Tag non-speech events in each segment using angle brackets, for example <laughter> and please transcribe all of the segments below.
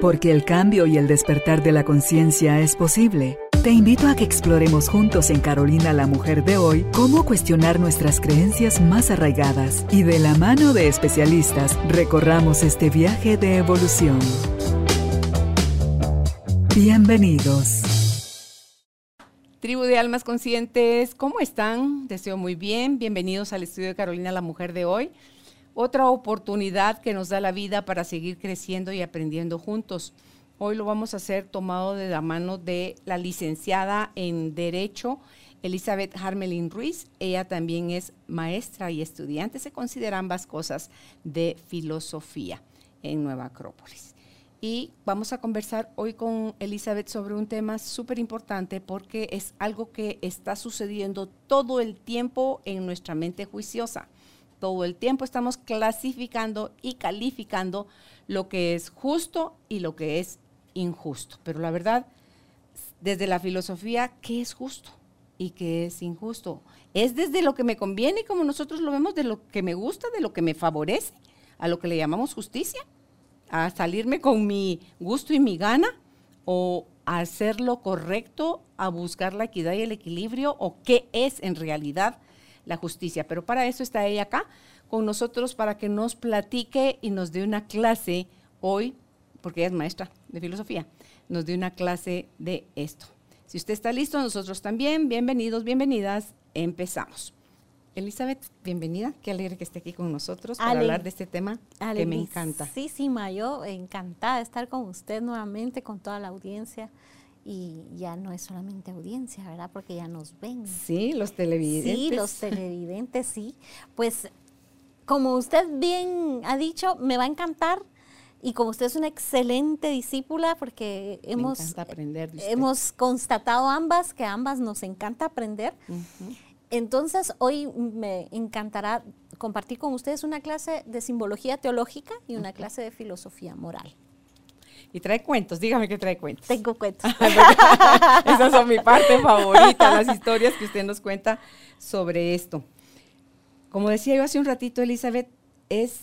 Porque el cambio y el despertar de la conciencia es posible. Te invito a que exploremos juntos en Carolina la Mujer de hoy cómo cuestionar nuestras creencias más arraigadas y de la mano de especialistas recorramos este viaje de evolución. Bienvenidos. Tribu de Almas Conscientes, ¿cómo están? Deseo muy bien. Bienvenidos al estudio de Carolina la Mujer de hoy otra oportunidad que nos da la vida para seguir creciendo y aprendiendo juntos. Hoy lo vamos a hacer tomado de la mano de la licenciada en Derecho, Elizabeth Harmelin Ruiz. Ella también es maestra y estudiante, se considera ambas cosas de filosofía en Nueva Acrópolis. Y vamos a conversar hoy con Elizabeth sobre un tema súper importante porque es algo que está sucediendo todo el tiempo en nuestra mente juiciosa todo el tiempo estamos clasificando y calificando lo que es justo y lo que es injusto. Pero la verdad, desde la filosofía, ¿qué es justo y qué es injusto? Es desde lo que me conviene, como nosotros lo vemos, de lo que me gusta, de lo que me favorece, a lo que le llamamos justicia, a salirme con mi gusto y mi gana, o a hacer lo correcto, a buscar la equidad y el equilibrio, o qué es en realidad la justicia. Pero para eso está ella acá con nosotros para que nos platique y nos dé una clase hoy, porque ella es maestra de filosofía, nos dé una clase de esto. Si usted está listo, nosotros también. Bienvenidos, bienvenidas. Empezamos. Elizabeth, bienvenida. Qué alegre que esté aquí con nosotros para hablar de este tema que me encanta. Sí, sí, Mayo, encantada de estar con usted nuevamente, con toda la audiencia y ya no es solamente audiencia, ¿verdad? Porque ya nos ven. Sí, los televidentes. Sí, los televidentes, sí. Pues como usted bien ha dicho, me va a encantar y como usted es una excelente discípula, porque hemos, aprender hemos constatado ambas que ambas nos encanta aprender. Entonces, hoy me encantará compartir con ustedes una clase de simbología teológica y una clase de filosofía moral. Y trae cuentos, dígame que trae cuentos. Tengo cuentos. <laughs> Esas son mi parte favorita, las historias que usted nos cuenta sobre esto. Como decía yo hace un ratito, Elizabeth, es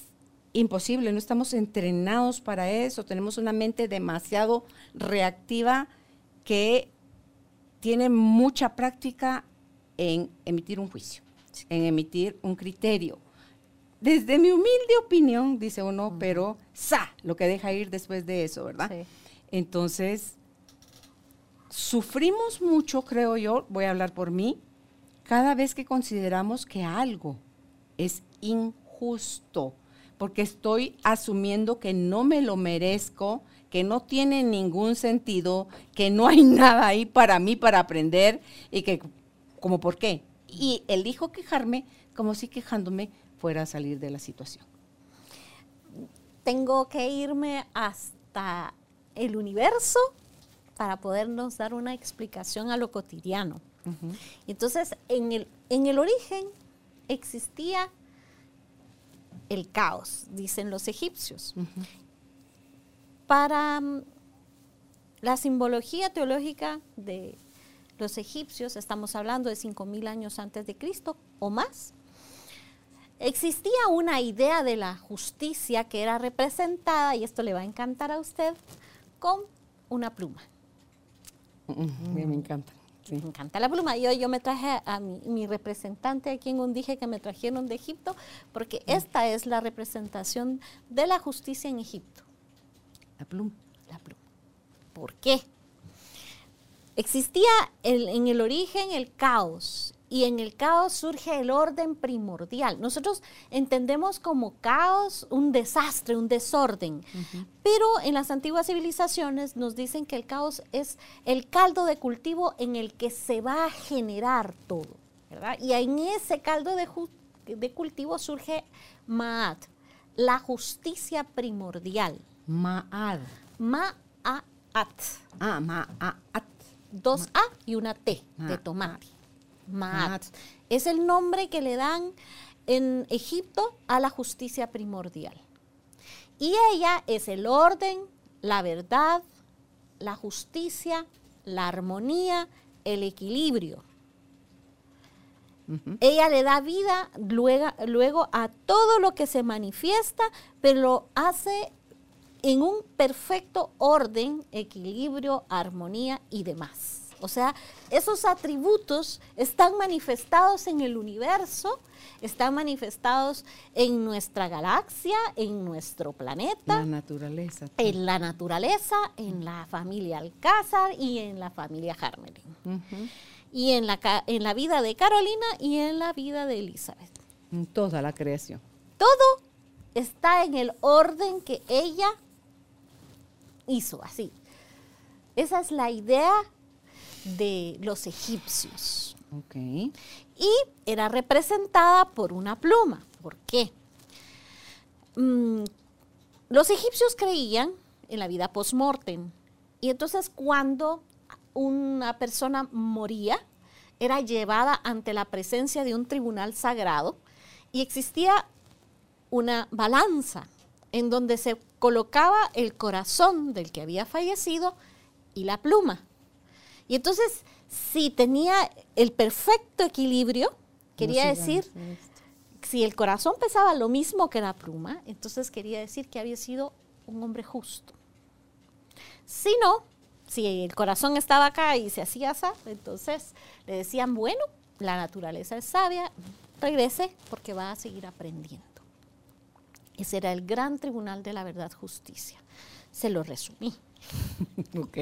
imposible, no estamos entrenados para eso, tenemos una mente demasiado reactiva que tiene mucha práctica en emitir un juicio, en emitir un criterio desde mi humilde opinión, dice uno, pero sa, lo que deja ir después de eso, ¿verdad? Entonces, sufrimos mucho, creo yo, voy a hablar por mí, cada vez que consideramos que algo es injusto, porque estoy asumiendo que no me lo merezco, que no tiene ningún sentido, que no hay <laughs> nada ahí para mí para aprender y que, como por qué. Y elijo quejarme como si quejándome fuera a salir de la situación. Tengo que irme hasta el universo para podernos dar una explicación a lo cotidiano. Entonces, en el, en el origen existía el caos, dicen los egipcios. Para mm, la simbología teológica de los egipcios, estamos hablando de 5.000 años antes de Cristo o más, Existía una idea de la justicia que era representada, y esto le va a encantar a usted, con una pluma. me encanta. Me encanta la pluma. Yo, yo me traje a mi, representante aquí en un dije que me trajeron de Egipto, porque esta es la representación de la justicia en Egipto. La pluma. La pluma. ¿Por qué? Existía en el origen el caos y en el caos surge el orden primordial. Nosotros entendemos como caos un desastre, un desorden, pero en las antiguas civilizaciones nos dicen que el caos es el caldo de cultivo en el que se va a generar todo, ¿verdad? Y en ese caldo de, de cultivo surge Ma'at, la justicia primordial. Ma'at. Ma'at. Ah, Ma'at. Dos A y una T de tomate. Maat. Es el nombre que le dan en Egipto a la justicia primordial. Y ella es el orden, la verdad, la justicia, la armonía, el equilibrio. Ella le da vida luego, luego, a todo lo que se manifiesta, pero lo hace en un perfecto orden, equilibrio, armonía y demás. O sea, esos atributos están manifestados en el universo, están manifestados en nuestra galaxia, en nuestro planeta. La naturaleza. En la naturaleza, en la familia Alcázar y en la familia Harmelin. Y en la, en la vida de Carolina y en la vida de Elizabeth. En toda la creación. Todo está en el orden que ella hizo, así. Esa es la idea de los egipcios. Okay. Y era representada por una pluma. ¿Por qué? Mm, los egipcios creían en la vida post-mortem. Y entonces cuando una persona moría, era llevada ante la presencia de un tribunal sagrado y existía una balanza en donde se colocaba el corazón del que había fallecido y la pluma. Y entonces, si tenía el perfecto equilibrio, quería decir, si el corazón pesaba lo mismo que la pluma, entonces quería decir que había sido un hombre justo. Si no, si el corazón estaba acá y se hacía así, entonces le decían, bueno, la naturaleza es sabia, regrese porque va a seguir aprendiendo. Ese era el gran tribunal de la verdad justicia. Se lo resumí. <laughs> ok.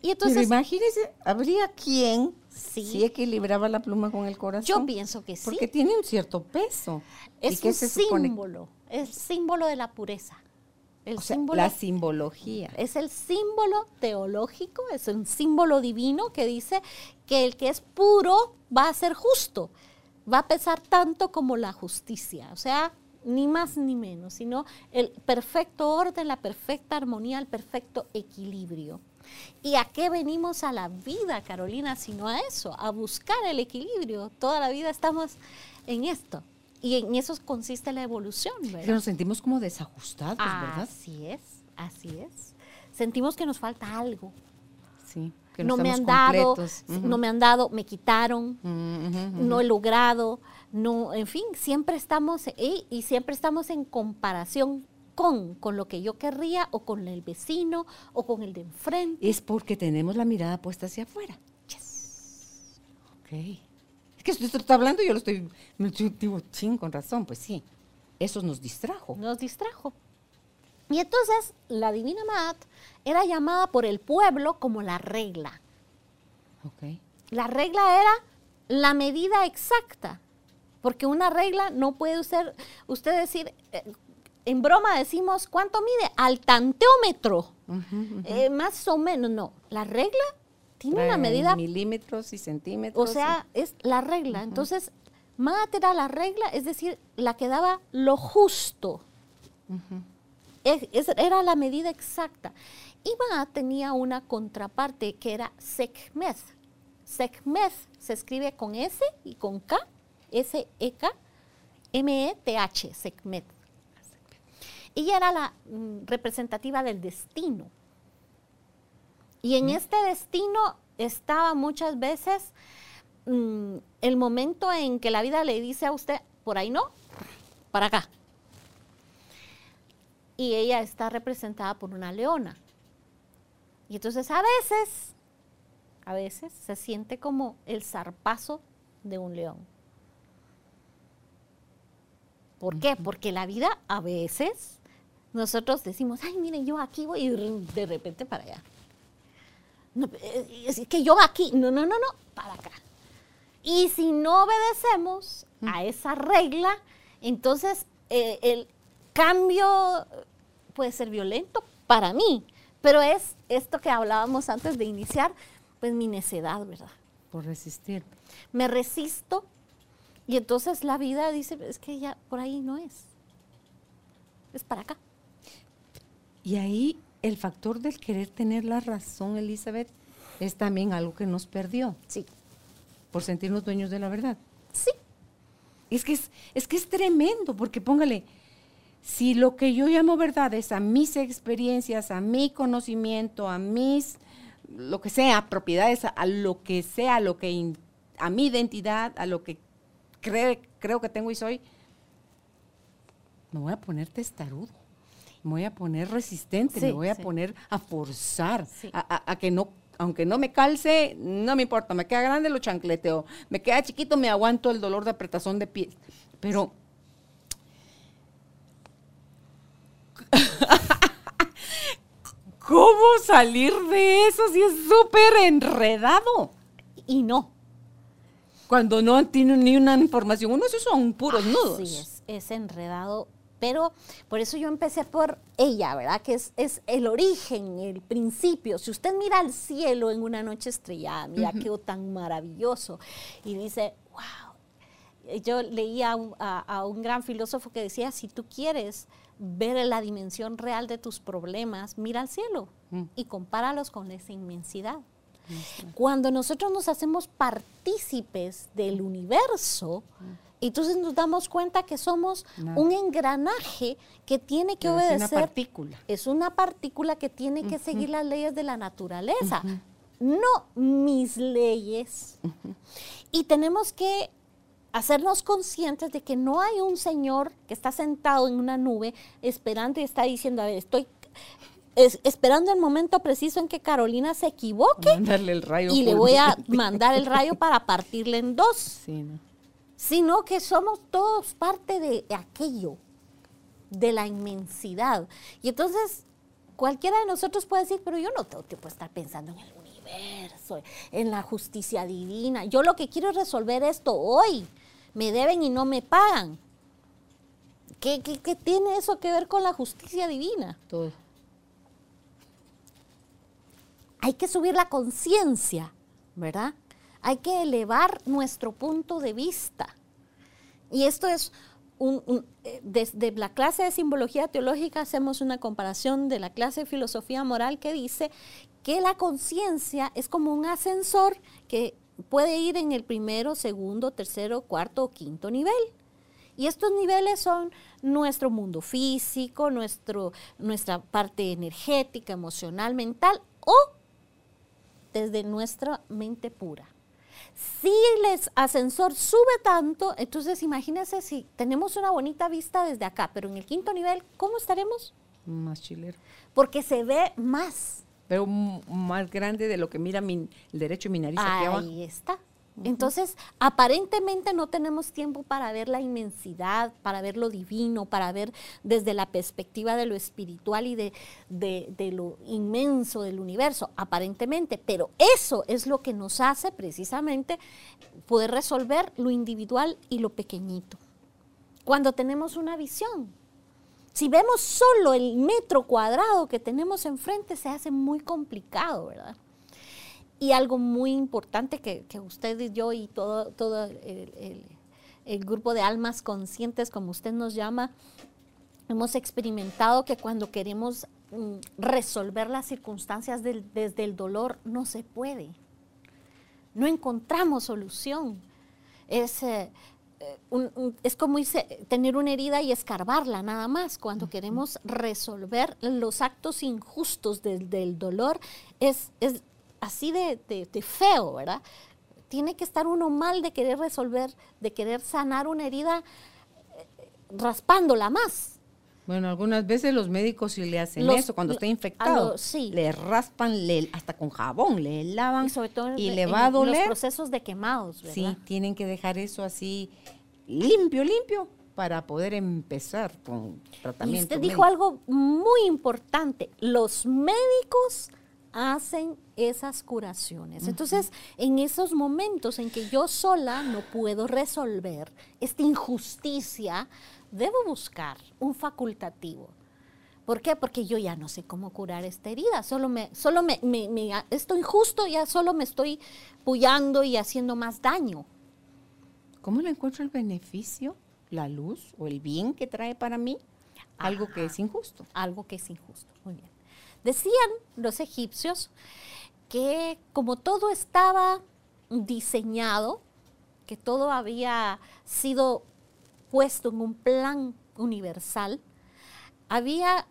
Y entonces, Pero imagínese, ¿habría quien sí. equilibraba la pluma con el corazón? Yo pienso que sí. Porque tiene un cierto peso. Es un símbolo, es símbolo de la pureza. El símbolo, la simbología. Es el símbolo teológico, es un símbolo divino que dice que el que es puro va a ser justo, va a pesar tanto como la justicia. O sea, ni más ni menos, sino el perfecto orden, la perfecta armonía, el perfecto equilibrio. ¿Y a qué venimos a la vida, Carolina, sino a eso, a buscar el equilibrio? Toda la vida estamos en esto. Y en eso consiste la evolución, ¿verdad? nos sentimos como desajustados, ¿verdad? Así es, así es. Sentimos que nos falta algo. Sí. Que no, me han dado, no me han dado, me quitaron, no he logrado, no, en fin, siempre estamos y siempre estamos en comparación con, con lo que yo querría o con el vecino o con el de enfrente. Es porque tenemos la mirada puesta hacia afuera. Yes. Ok. Es que usted está hablando y yo lo estoy, me digo, ching, con razón, pues sí. Eso nos distrajo. Nos distrajo. Y entonces la Divina Mat era llamada por el pueblo como la regla. Ok. La regla era la medida exacta. Porque una regla no puede usted, usted decir, eh, en broma decimos, ¿cuánto mide? Al tanteómetro. Eh, más o menos, no. La regla tiene una medida. Milímetros y centímetros. O sea, es la regla. Entonces, Maat era la regla, es decir, la que daba lo justo. era la medida exacta. Y Maat tenía una contraparte que era Sekmeth. Sekmeth se escribe con S y con K, S-E-K, M-E-T-H, Sekmeth. Ella era la mm, representativa del destino. Y en este destino estaba muchas veces mm, el momento en que la vida le dice a usted, por ahí no, para acá. Y ella está representada por una leona. Y entonces a veces, a veces se siente como el zarpazo de un león. ¿Por qué? Porque la vida a veces nosotros decimos, ay, miren, yo aquí voy y de repente para allá. es que yo aquí, no, no, no, no, para acá. Y si no obedecemos a esa regla, entonces eh, el cambio puede ser violento para mí, pero es esto que hablábamos antes de iniciar, pues mi necedad, ¿verdad? Por resistir. Me resisto y entonces la vida dice, es que ya por ahí no es, es para acá. Y ahí el factor del querer tener la razón, Elizabeth, es también algo que nos perdió. Sí. Por sentirnos dueños de la verdad. Sí. Es que es, es que es tremendo, porque póngale, si lo que yo llamo verdad es a mis experiencias, a mi conocimiento, a mis, lo que sea, propiedades, a, lo que sea, a lo que, a mi identidad, a lo que creo que tengo y soy, me voy a poner testarudo. Me voy a poner resistente, me Sí, voy a sí. poner a forzar, Sí. a, a- a que no, aunque no me calce, no me importa, me queda grande lo chancleteo, me queda chiquito, me aguanto el dolor de apretazón de pies. Pero <laughs> ¿Cómo salir de eso si es súper enredado? Y no. Cuando no tiene ni una información. Uno, esos son puros nudos. Sí, es, es enredado. Pero por eso yo empecé por ella, ¿verdad? Que es, es el origen, el principio. Si usted mira al cielo en una noche estrellada, mira qué tan maravilloso. Y dice, wow. Yo leía a un, a- a un gran filósofo que decía, si tú quieres ver la dimensión real de tus problemas, mira al cielo Mm. y compáralos con esa inmensidad. Cuando nosotros nos hacemos partícipes del universo, entonces nos damos cuenta que somos un engranaje que tiene que Pero es una obedecer. partícula. Es una partícula que tiene que seguir las leyes de la naturaleza, no mis leyes. Y tenemos que hacernos conscientes de que no hay un señor que está sentado en una nube esperando y está diciendo, a ver, estoy es- esperando el momento preciso en que Carolina se equivoque Mandarle el rayo. y le voy a mandar el rayo para <laughs> partirle en dos, Sí, ¿no? Sino que somos todos parte de aquello, de la inmensidad. Y entonces cualquiera de nosotros puede decir, pero yo no tengo tiempo de estar pensando en el universo, en la justicia divina. Yo lo que quiero es resolver esto hoy. Me deben y no me pagan. ¿Qué, qué- qué tiene eso que ver con la justicia divina? Todo. hay que subir la conciencia, ¿verdad? Hay que elevar nuestro punto de vista. Y esto es, eh, desde la clase de simbología teológica hacemos una comparación de la clase de filosofía moral que dice que la conciencia es como un ascensor que puede ir en el primero, segundo, tercero, cuarto o quinto nivel. Y estos niveles son nuestro mundo físico, nuestro, nuestra parte energética, emocional, mental o desde nuestra mente pura. Si el ascensor sube tanto, entonces imagínense si tenemos una bonita vista desde acá, pero en el quinto nivel, ¿cómo estaremos? Más chilero. Porque se ve más. Pero más grande de lo que mira mi, el derecho de mi nariz aquí abajo. Ahí está. Entonces, aparentemente no tenemos tiempo para ver la inmensidad, para ver lo divino, para ver desde la perspectiva de lo espiritual y de, de- de lo inmenso del universo, aparentemente. Pero eso es lo que nos hace precisamente poder resolver lo individual y lo pequeñito. Cuando tenemos una visión. Si vemos solo el metro cuadrado que tenemos enfrente, se hace muy complicado, ¿verdad? Y algo muy importante que, que usted y yo y todo, todo el, el- el grupo de almas conscientes, como usted nos llama, hemos experimentado que cuando queremos mm, resolver las circunstancias del- desde el dolor, no se puede. No encontramos solución. Es, eh, eh, un- un- es como irse- tener una herida y escarbarla nada más. Cuando queremos resolver los actos injustos del, del dolor, es, es así de, de- de feo, ¿verdad? Tiene que estar uno mal de querer resolver, de querer sanar una herida eh, raspándola más. Bueno, algunas veces los médicos sí le hacen Los- eso cuando está infectado. lo- sí. Le raspan, le, hasta con jabón, le lavan Y sobre todo y le en va a los doler. procesos de quemados, ¿verdad? Sí, tienen que dejar eso así limpio, limpio para poder empezar con Y tratamiento. usted dijo algo muy importante. Los médicos hacen esas curaciones. Entonces, en esos momentos en que yo sola no puedo resolver esta injusticia, debo buscar un facultativo. ¿Por qué? Porque yo ya no sé cómo curar esta herida. Solo me, solo me, me- me- esto injusto, ya solo me estoy pullando y haciendo más daño. ¿Cómo le encuentro el beneficio, la luz o el bien que trae para mí? Algo que es injusto. algo que es injusto. Muy bien. Decían los egipcios que como todo estaba diseñado, que todo había sido puesto en un plan universal, había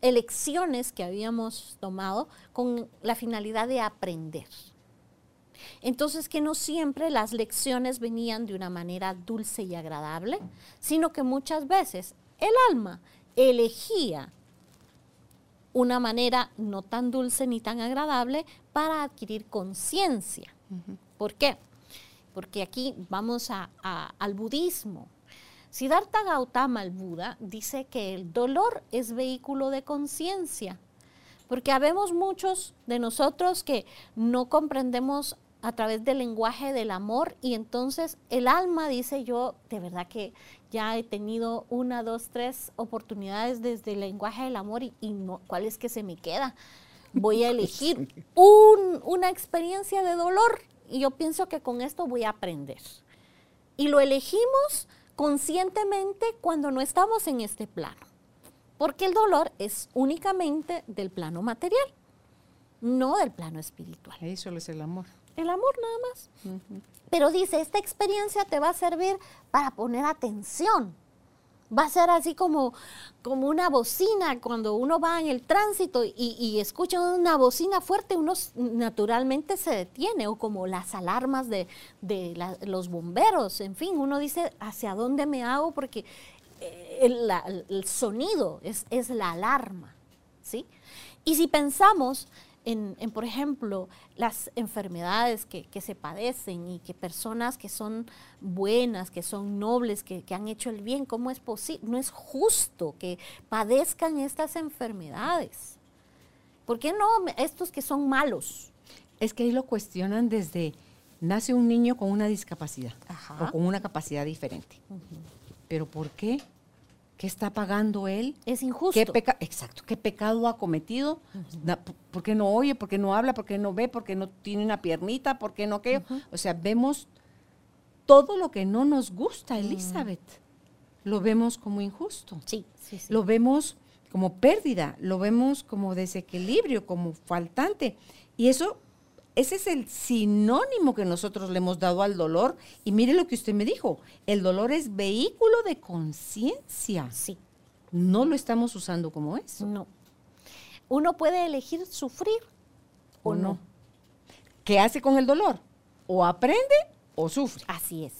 elecciones que habíamos tomado con la finalidad de aprender. Entonces que no siempre las lecciones venían de una manera dulce y agradable, sino que muchas veces el alma elegía una manera no tan dulce ni tan agradable para adquirir conciencia. ¿Por qué? Porque aquí vamos al budismo. Siddhartha Gautama, el Buda, dice que el dolor es vehículo de conciencia. Porque habemos muchos de nosotros que no comprendemos a través del lenguaje del amor y entonces el alma dice yo de verdad que ya he tenido una, dos, tres oportunidades desde el lenguaje del amor y, no, ¿cuál es que se me queda? Voy a <laughs> elegir una experiencia de dolor y yo pienso que con esto voy a aprender. Y lo elegimos conscientemente cuando no estamos en este plano, porque el dolor es únicamente del plano material, no del plano espiritual. Eso es el amor. El amor nada más. Pero dice, esta experiencia te va a servir para poner atención. Va a ser así como, como una bocina cuando uno va en el tránsito y, escucha una bocina fuerte, uno naturalmente se detiene, o como las alarmas de, los bomberos, en fin, uno dice, ¿hacia dónde me hago? Porque eh, el, sonido es, es la alarma, ¿sí? Y si pensamos en, por ejemplo, las enfermedades que, se padecen y que personas que son buenas, que son nobles, que, han hecho el bien, ¿cómo es posible? No es justo que padezcan estas enfermedades. ¿Por qué no estos que son malos? Es que ahí lo cuestionan desde, nace un niño con una discapacidad o con una capacidad diferente. ¿Pero por qué? ¿Qué está pagando él? Es injusto. ¿Qué Exacto. ¿Qué pecado ha cometido? ¿Por qué no oye? ¿Por qué no habla? ¿Por qué no ve? ¿Por qué no tiene una piernita? ¿Por qué no qué? O sea, vemos todo lo que no nos gusta, Elizabeth. Lo vemos como injusto. Sí, sí, sí. Lo vemos como pérdida, lo vemos como desequilibrio, como faltante. Y eso ese es el sinónimo que nosotros le hemos dado al dolor. Y mire lo que usted me dijo, el dolor es vehículo de conciencia. Sí. No lo estamos usando como eso. No. Uno puede elegir sufrir o, no. ¿Qué hace con el dolor? O aprende o sufre. Así es.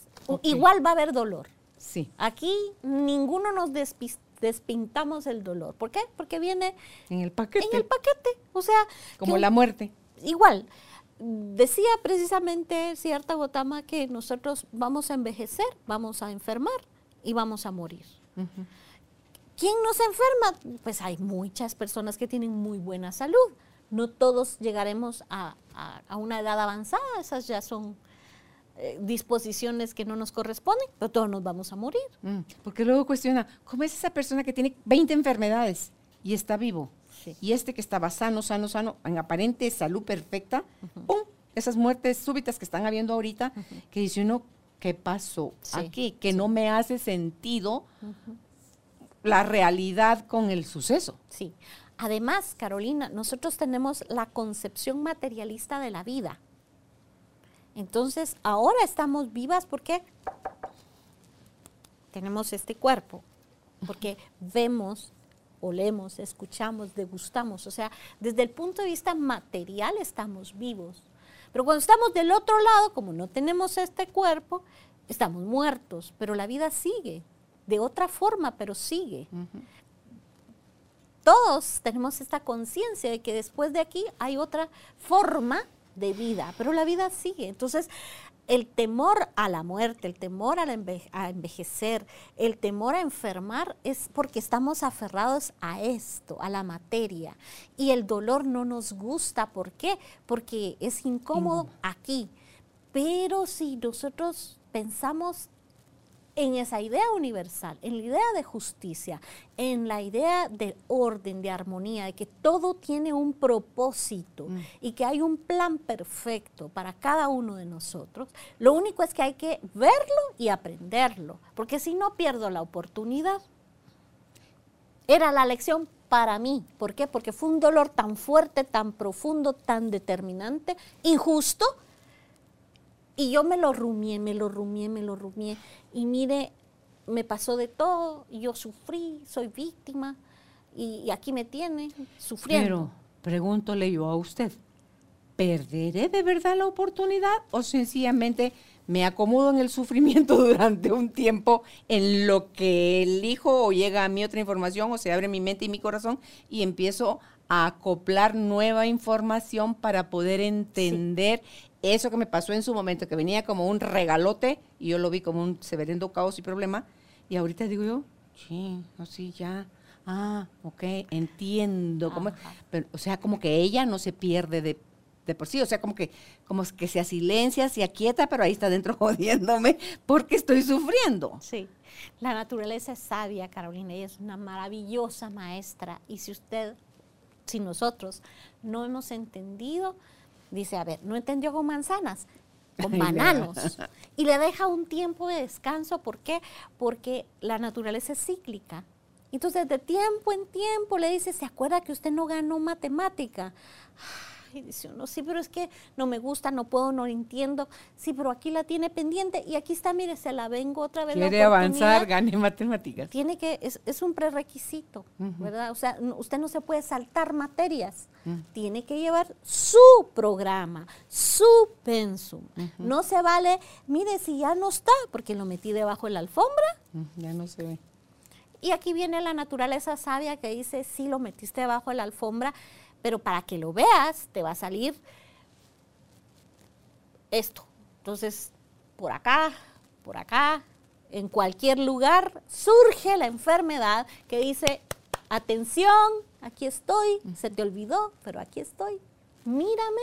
Igual va a haber dolor. Sí. Aquí ninguno nos despintamos el dolor. ¿Por qué? Porque viene en el paquete. En el paquete. O sea. Como la muerte. Igual decía precisamente cierta Gotama que nosotros vamos a envejecer, vamos a enfermar y vamos a morir. ¿Quién nos enferma? Pues hay muchas personas que tienen muy buena salud. No todos llegaremos a, una edad avanzada, esas ya son eh, disposiciones que no nos corresponden, pero todos nos vamos a morir. Mm, porque luego cuestiona, ¿cómo es esa persona que tiene 20 enfermedades y está vivo? Y este que estaba sano, sano, sano, en aparente salud perfecta, ¡pum! Esas muertes súbitas que están habiendo ahorita, que dice uno, ¿qué pasó aquí? Que no me hace sentido la realidad con el suceso. Sí. Además, Carolina, nosotros tenemos la concepción materialista de la vida. Entonces, ahora estamos vivas porque tenemos este cuerpo, porque <laughs> vemos, olemos, escuchamos, degustamos. O sea, desde el punto de vista material estamos vivos. Pero cuando estamos del otro lado, como no tenemos este cuerpo, estamos muertos, pero la vida sigue, de otra forma, pero sigue. Todos tenemos esta conciencia de que después de aquí hay otra forma de vida, pero la vida sigue. Entonces, el temor a la muerte, el temor a, envejecer, el temor a enfermar es porque estamos aferrados a esto, a la materia. Y el dolor no nos gusta. ¿Por qué? Porque es incómodo aquí. Pero si nosotros pensamos en esa idea universal, en la idea de justicia, en la idea de orden, de armonía, de que todo tiene un propósito mm. y que hay un plan perfecto para cada uno de nosotros, lo único es que hay que verlo y aprenderlo, porque si no pierdo la oportunidad. Era la lección para mí. ¿Por qué? Porque fue un dolor tan fuerte, tan profundo, tan determinante, injusto, y yo me lo rumié, me lo rumié, me lo rumié. Y mire, me pasó de todo, yo sufrí, soy víctima, y, aquí me tiene sufriendo. Pero pregúntole yo a usted, ¿perderé de verdad la oportunidad o sencillamente me acomodo en el sufrimiento <laughs> durante un tiempo en lo que elijo o llega a mí otra información o se abre mi mente y mi corazón y empiezo a acoplar nueva información para poder entender eso que me pasó en su momento, que venía como un regalote y yo lo vi como un severendo caos y problema. Y ahorita digo yo, sí, así ya. Ah, ok, entiendo. Cómo, pero, o sea, como que ella no se pierde de, de, por sí. O sea, como que, como que se silencia, se aquieta, pero ahí está dentro <laughs> jodiéndome porque estoy sufriendo. Sí. La naturaleza es sabia, Carolina, ella es una maravillosa maestra. Y si usted, si nosotros no hemos entendido, dice, a ver, no entendió con manzanas, con <laughs> bananos. y le deja un tiempo de descanso. ¿Por qué? Porque la naturaleza es cíclica. Entonces, de tiempo en tiempo le dice, ¿se acuerda que usted no ganó matemática? Y dice uno, sí, pero es que no me gusta, no puedo, no entiendo. Sí, pero aquí la tiene pendiente y aquí está, mire, se la vengo otra vez. Quiere avanzar, gane matemáticas. Tiene que, es, un prerequisito, ¿verdad? O sea, usted no se puede saltar materias. Tiene que llevar su programa, su pensum. No se vale, mire, si ya no está, porque lo metí debajo de la alfombra. Ya no se ve. Y aquí viene la naturaleza sabia que dice, sí, lo metiste debajo de la alfombra, pero para que lo veas te va a salir esto. Entonces, por acá, por acá, en cualquier lugar surge la enfermedad que dice, atención, aquí estoy, se te olvidó, pero aquí estoy, mírame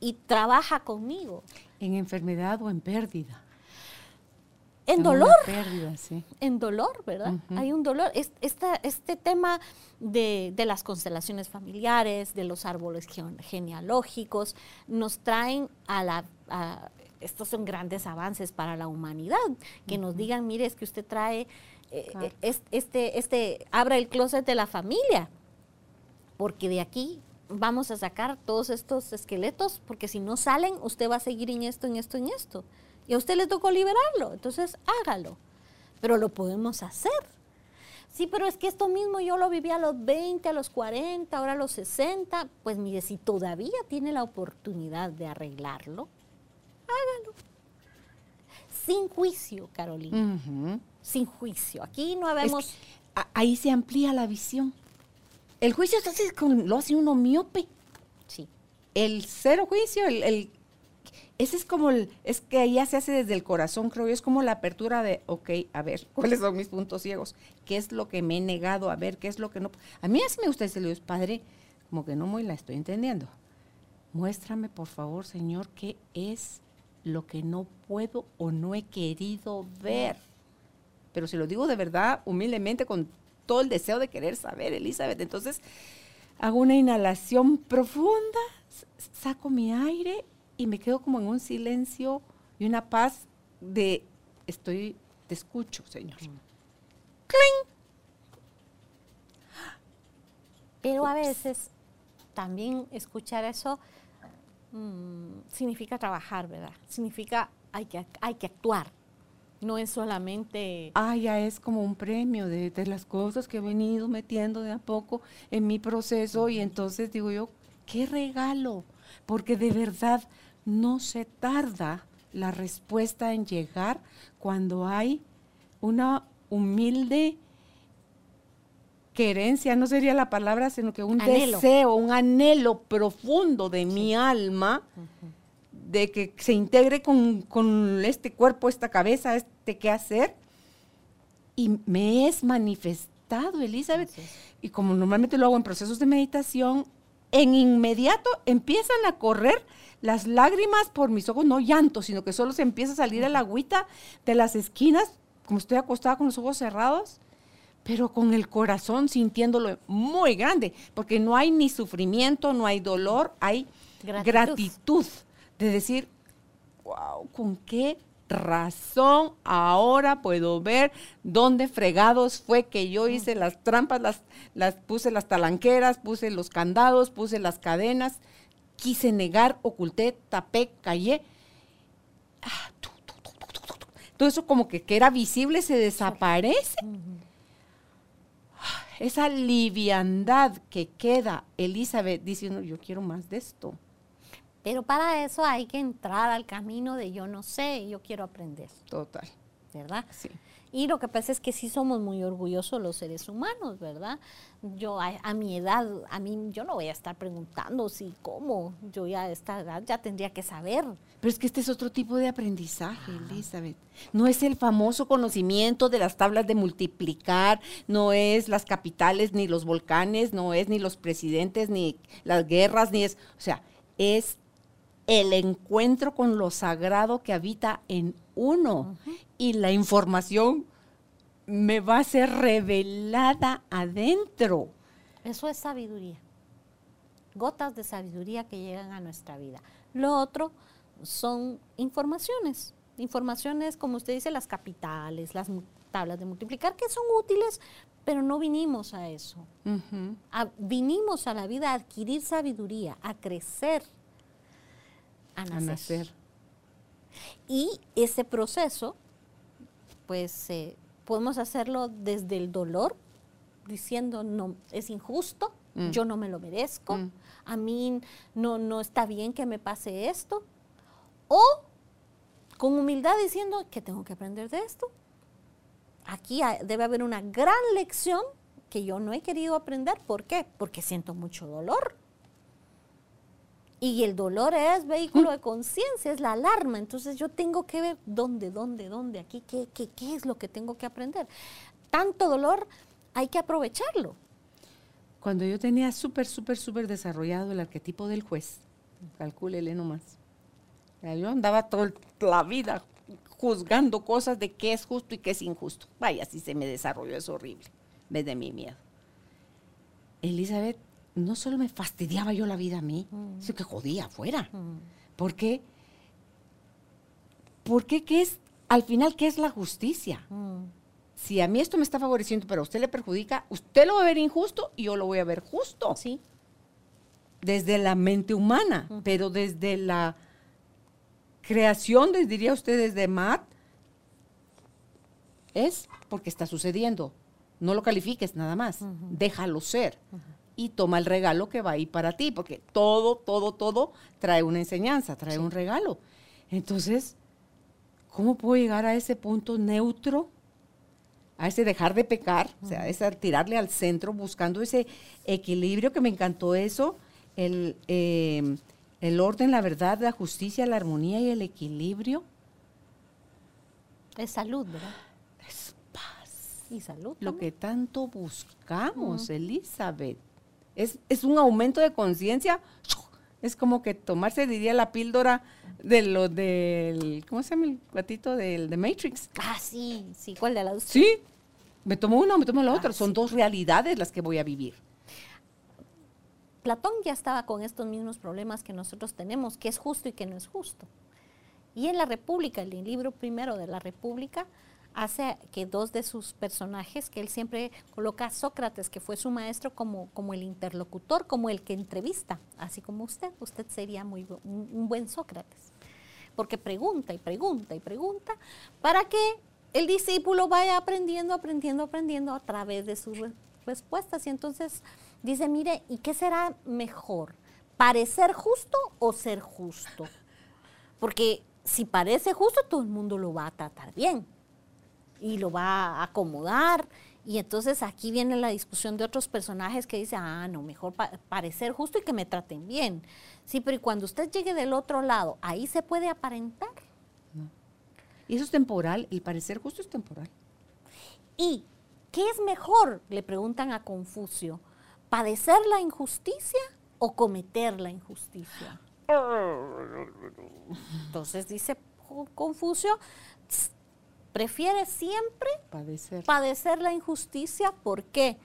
y trabaja conmigo. ¿En enfermedad o en pérdida? En dolor. En dolor, ¿verdad? Hay un dolor. este tema de, las constelaciones familiares, de los árboles genealógicos, nos traen a la... estos son grandes avances para la humanidad, que nos digan, mire, es que usted trae, eh, este, este, abra el closet de la familia, porque de aquí vamos a sacar todos estos esqueletos, porque si no salen, usted va a seguir en esto, en esto, en esto. Y a usted le tocó liberarlo, entonces hágalo. Pero lo podemos hacer. Sí, pero es que esto mismo yo lo viví a los 20, a los 40, ahora a los 60. Pues mire, si todavía tiene la oportunidad de arreglarlo, hágalo. Sin juicio, Carolina. Sin juicio. Aquí no habemos... ahí se amplía la visión. El juicio lo hace uno miope. Sí. El cero juicio, el ese es como, el, es que ya se hace desde el corazón, creo yo, es como la apertura de, ok, a ver, <laughs> ¿cuáles son mis puntos ciegos? ¿Qué es lo que me he negado a ver? ¿Qué es lo que no? A mí así me gusta decirle, Dios Padre, como que no muy la estoy entendiendo. Muéstrame, por favor, Señor, qué es lo que no puedo o no he querido ver. Pero si lo digo de verdad, humildemente, con todo el deseo de querer saber, Elizabeth. Entonces, hago una inhalación profunda, saco mi aire y me quedo como en un silencio y una paz de estoy, te escucho, Señor. Mm. Pero a veces también escuchar eso mm, significa trabajar, ¿verdad? Significa hay que, hay que actuar. No es solamente... Ah, ya es como un premio de, de las cosas que he venido metiendo de a poco en mi proceso y entonces digo yo, qué regalo, porque de verdad no se tarda la respuesta en llegar cuando hay una humilde querencia, no sería la palabra, sino que un deseo, un anhelo profundo de mi alma de que se integre con, este cuerpo, esta cabeza, este qué hacer. Y me es manifestado, Elizabeth. Y como normalmente lo hago en procesos de meditación, en inmediato empiezan a correr las lágrimas por mis ojos, no llanto, sino que solo se empieza a salir el agüita de las esquinas, como estoy acostada con los ojos cerrados, pero con el corazón sintiéndolo muy grande, porque no hay ni sufrimiento, no hay dolor, hay gratitud, de decir, wow, con qué razón ahora puedo ver dónde fregados fue que yo hice las trampas, las, las puse las talanqueras, puse los candados, puse las cadenas quise negar, oculté, tapé, callé. Ah, Todo eso como que, que era visible se desaparece. Ah, esa liviandad que queda Elizabeth diciendo, yo quiero más de esto. Pero para eso hay que entrar al camino de yo no sé, yo quiero aprender. Total. ¿Verdad? Sí. Y lo que pasa es que sí somos muy orgullosos los seres humanos, ¿verdad? Yo a, a mi edad, a mí, yo no voy a estar preguntando si, cómo, yo ya a esta edad ya tendría que saber. Pero es que este es otro tipo de aprendizaje, Elizabeth. No es el famoso conocimiento de las tablas de multiplicar, no es las capitales, ni los volcanes, no es ni los presidentes, ni las guerras, ni es, o sea, es el encuentro con lo sagrado que habita en uno y la información me va a ser revelada adentro. Eso es sabiduría. Gotas de sabiduría que llegan a nuestra vida. Lo otro son informaciones. Informaciones, como usted dice, las capitales, las tablas de multiplicar, que son útiles, pero no vinimos a eso. A- vinimos a la vida a adquirir sabiduría, a crecer, a A nacer. Y ese proceso, pues eh, podemos hacerlo desde el dolor, diciendo, no, es injusto, Mm. yo no me lo merezco, Mm. a mí no, no está bien que me pase esto. O con humildad diciendo que tengo que aprender de esto. Aquí debe haber una gran lección que yo no he querido aprender. ¿Por qué? Porque siento mucho dolor. Y el dolor es vehículo de conciencia, es la alarma. Entonces yo tengo que ver dónde, dónde, dónde, aquí, qué, qué, qué es lo que tengo que aprender. Tanto dolor hay que aprovecharlo. Cuando yo tenía súper, súper, súper desarrollado el arquetipo del juez, calcúlele nomás. Yo andaba toda la vida juzgando cosas de qué es justo y qué es injusto. Vaya, si se me desarrolló, es horrible, en vez de mi miedo. Elizabeth, no solo me fastidiaba yo la vida a mí, sino que jodía afuera. ¿Por qué? Porque qué es, al final, ¿qué es la justicia? Si a mí esto me está favoreciendo, pero a usted le perjudica, usted lo va a ver injusto y yo lo voy a ver justo. Sí. Desde la mente humana, pero desde la creación, les diría usted, desde Matt, es porque está sucediendo. No lo califiques nada más, déjalo ser. Y toma el regalo que va ahí para ti, porque todo, todo, todo trae una enseñanza, trae un regalo. Entonces, ¿cómo puedo llegar a ese punto neutro? a ese dejar de pecar, o sea, ese tirarle al centro, buscando ese equilibrio, que me encantó eso, el, eh, el orden, la verdad, la justicia, la armonía y el equilibrio. Es salud, ¿verdad? Es paz. Y salud. Lo que tanto buscamos, Elizabeth. Es, es un aumento de conciencia. Es como que tomarse, diría, la píldora de lo del, ¿cómo se llama el gatito del de Matrix? Ah, sí, sí. ¿Cuál de las dos? Sí, me tomo una, me tomo la Ah, otra. Son sí. dos realidades las que voy a vivir. Platón ya estaba con estos mismos problemas que nosotros tenemos, que es justo y que no es justo. Y en la República, el libro primero de la República, hace que dos de sus personajes, que él siempre coloca a Sócrates, que fue su maestro, como, como el interlocutor, como el que entrevista, así como usted. Usted sería muy, un, un buen Sócrates, porque pregunta y pregunta y pregunta para que el discípulo vaya aprendiendo, aprendiendo, aprendiendo a través de sus re- respuestas. Y entonces dice, mire, ¿y qué será mejor? ¿Parecer justo o ser justo? <laughs> Porque si parece justo, todo el mundo lo va a tratar bien y lo va a acomodar. Y entonces aquí viene la discusión de otros personajes que dicen, ah, no, mejor pa- parecer justo y que me traten bien. Sí, pero ¿y cuando usted llegue del otro lado, ahí se puede aparentar. Y eso es temporal, el parecer justo es temporal. ¿Y qué es mejor? Le preguntan a Confucio, ¿padecer la injusticia o cometer la injusticia? <laughs> Entonces dice Confucio, "Tss, prefiere siempre Padecer. padecer la injusticia. ¿Por qué?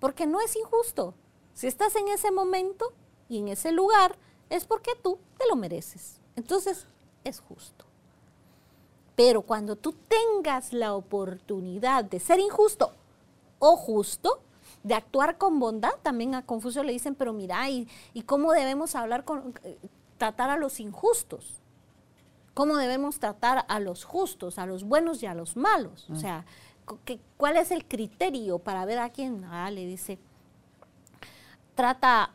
Porque no es injusto. Si estás en ese momento y en ese lugar, es porque tú te lo mereces. Entonces, es justo. Pero cuando tú tengas la oportunidad de ser injusto o justo, de actuar con bondad, también a Confucio le dicen, pero mira, ¿y, y cómo debemos hablar con, eh, tratar a los injustos? ¿Cómo debemos tratar a los justos, a los buenos y a los malos? O sea, cu- que- ¿cuál es el criterio para ver a quién? Ah, le dice, trata,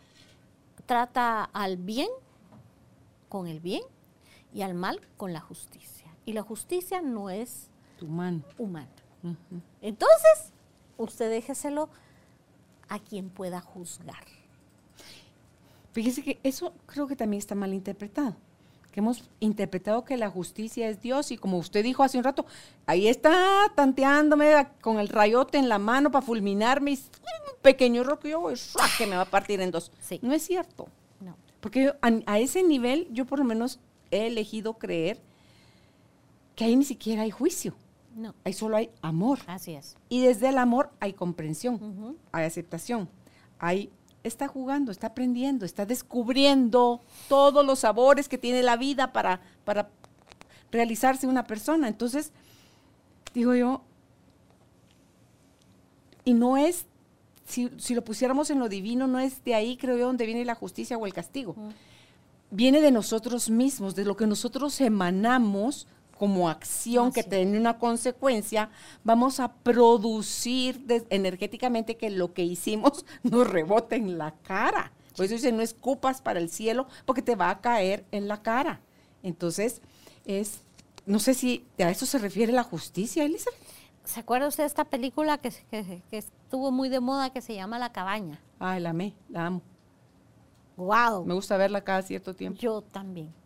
trata al bien con el bien y al mal con la justicia. Y la justicia no es Tu mano. humana. Entonces, usted déjeselo a quien pueda juzgar. Fíjese que eso creo que también está mal interpretado. Que hemos interpretado que la justicia es Dios y como usted dijo hace un rato, ahí está tanteándome con el rayote en la mano para fulminar mis pequeño roco yo que me va a partir en dos. No es cierto. No. Porque a, a, ese nivel yo por lo menos he elegido creer que ahí ni siquiera hay juicio. No. Ahí solo hay amor. Así es. Y desde el amor hay comprensión, hay aceptación, hay está jugando, está aprendiendo, está descubriendo todos los sabores que tiene la vida para, para realizarse una persona. Entonces, digo yo, y no es, si, lo pusiéramos en lo divino, no es de ahí, creo yo, donde viene la justicia o el castigo. Viene de nosotros mismos, de lo que nosotros emanamos como acción que tiene una consecuencia, vamos a producir energéticamente que lo que hicimos <laughs> nos rebote en la cara. Por eso dice, no escupas para el cielo porque te va a caer en la cara. Entonces, es, no sé si a eso se refiere la justicia, Elizabeth. ¿Se acuerda usted de esta película que, estuvo muy de moda que se llama La Cabaña? Ay, la amé, la amo. Wow. Me gusta verla cada cierto tiempo. Yo también.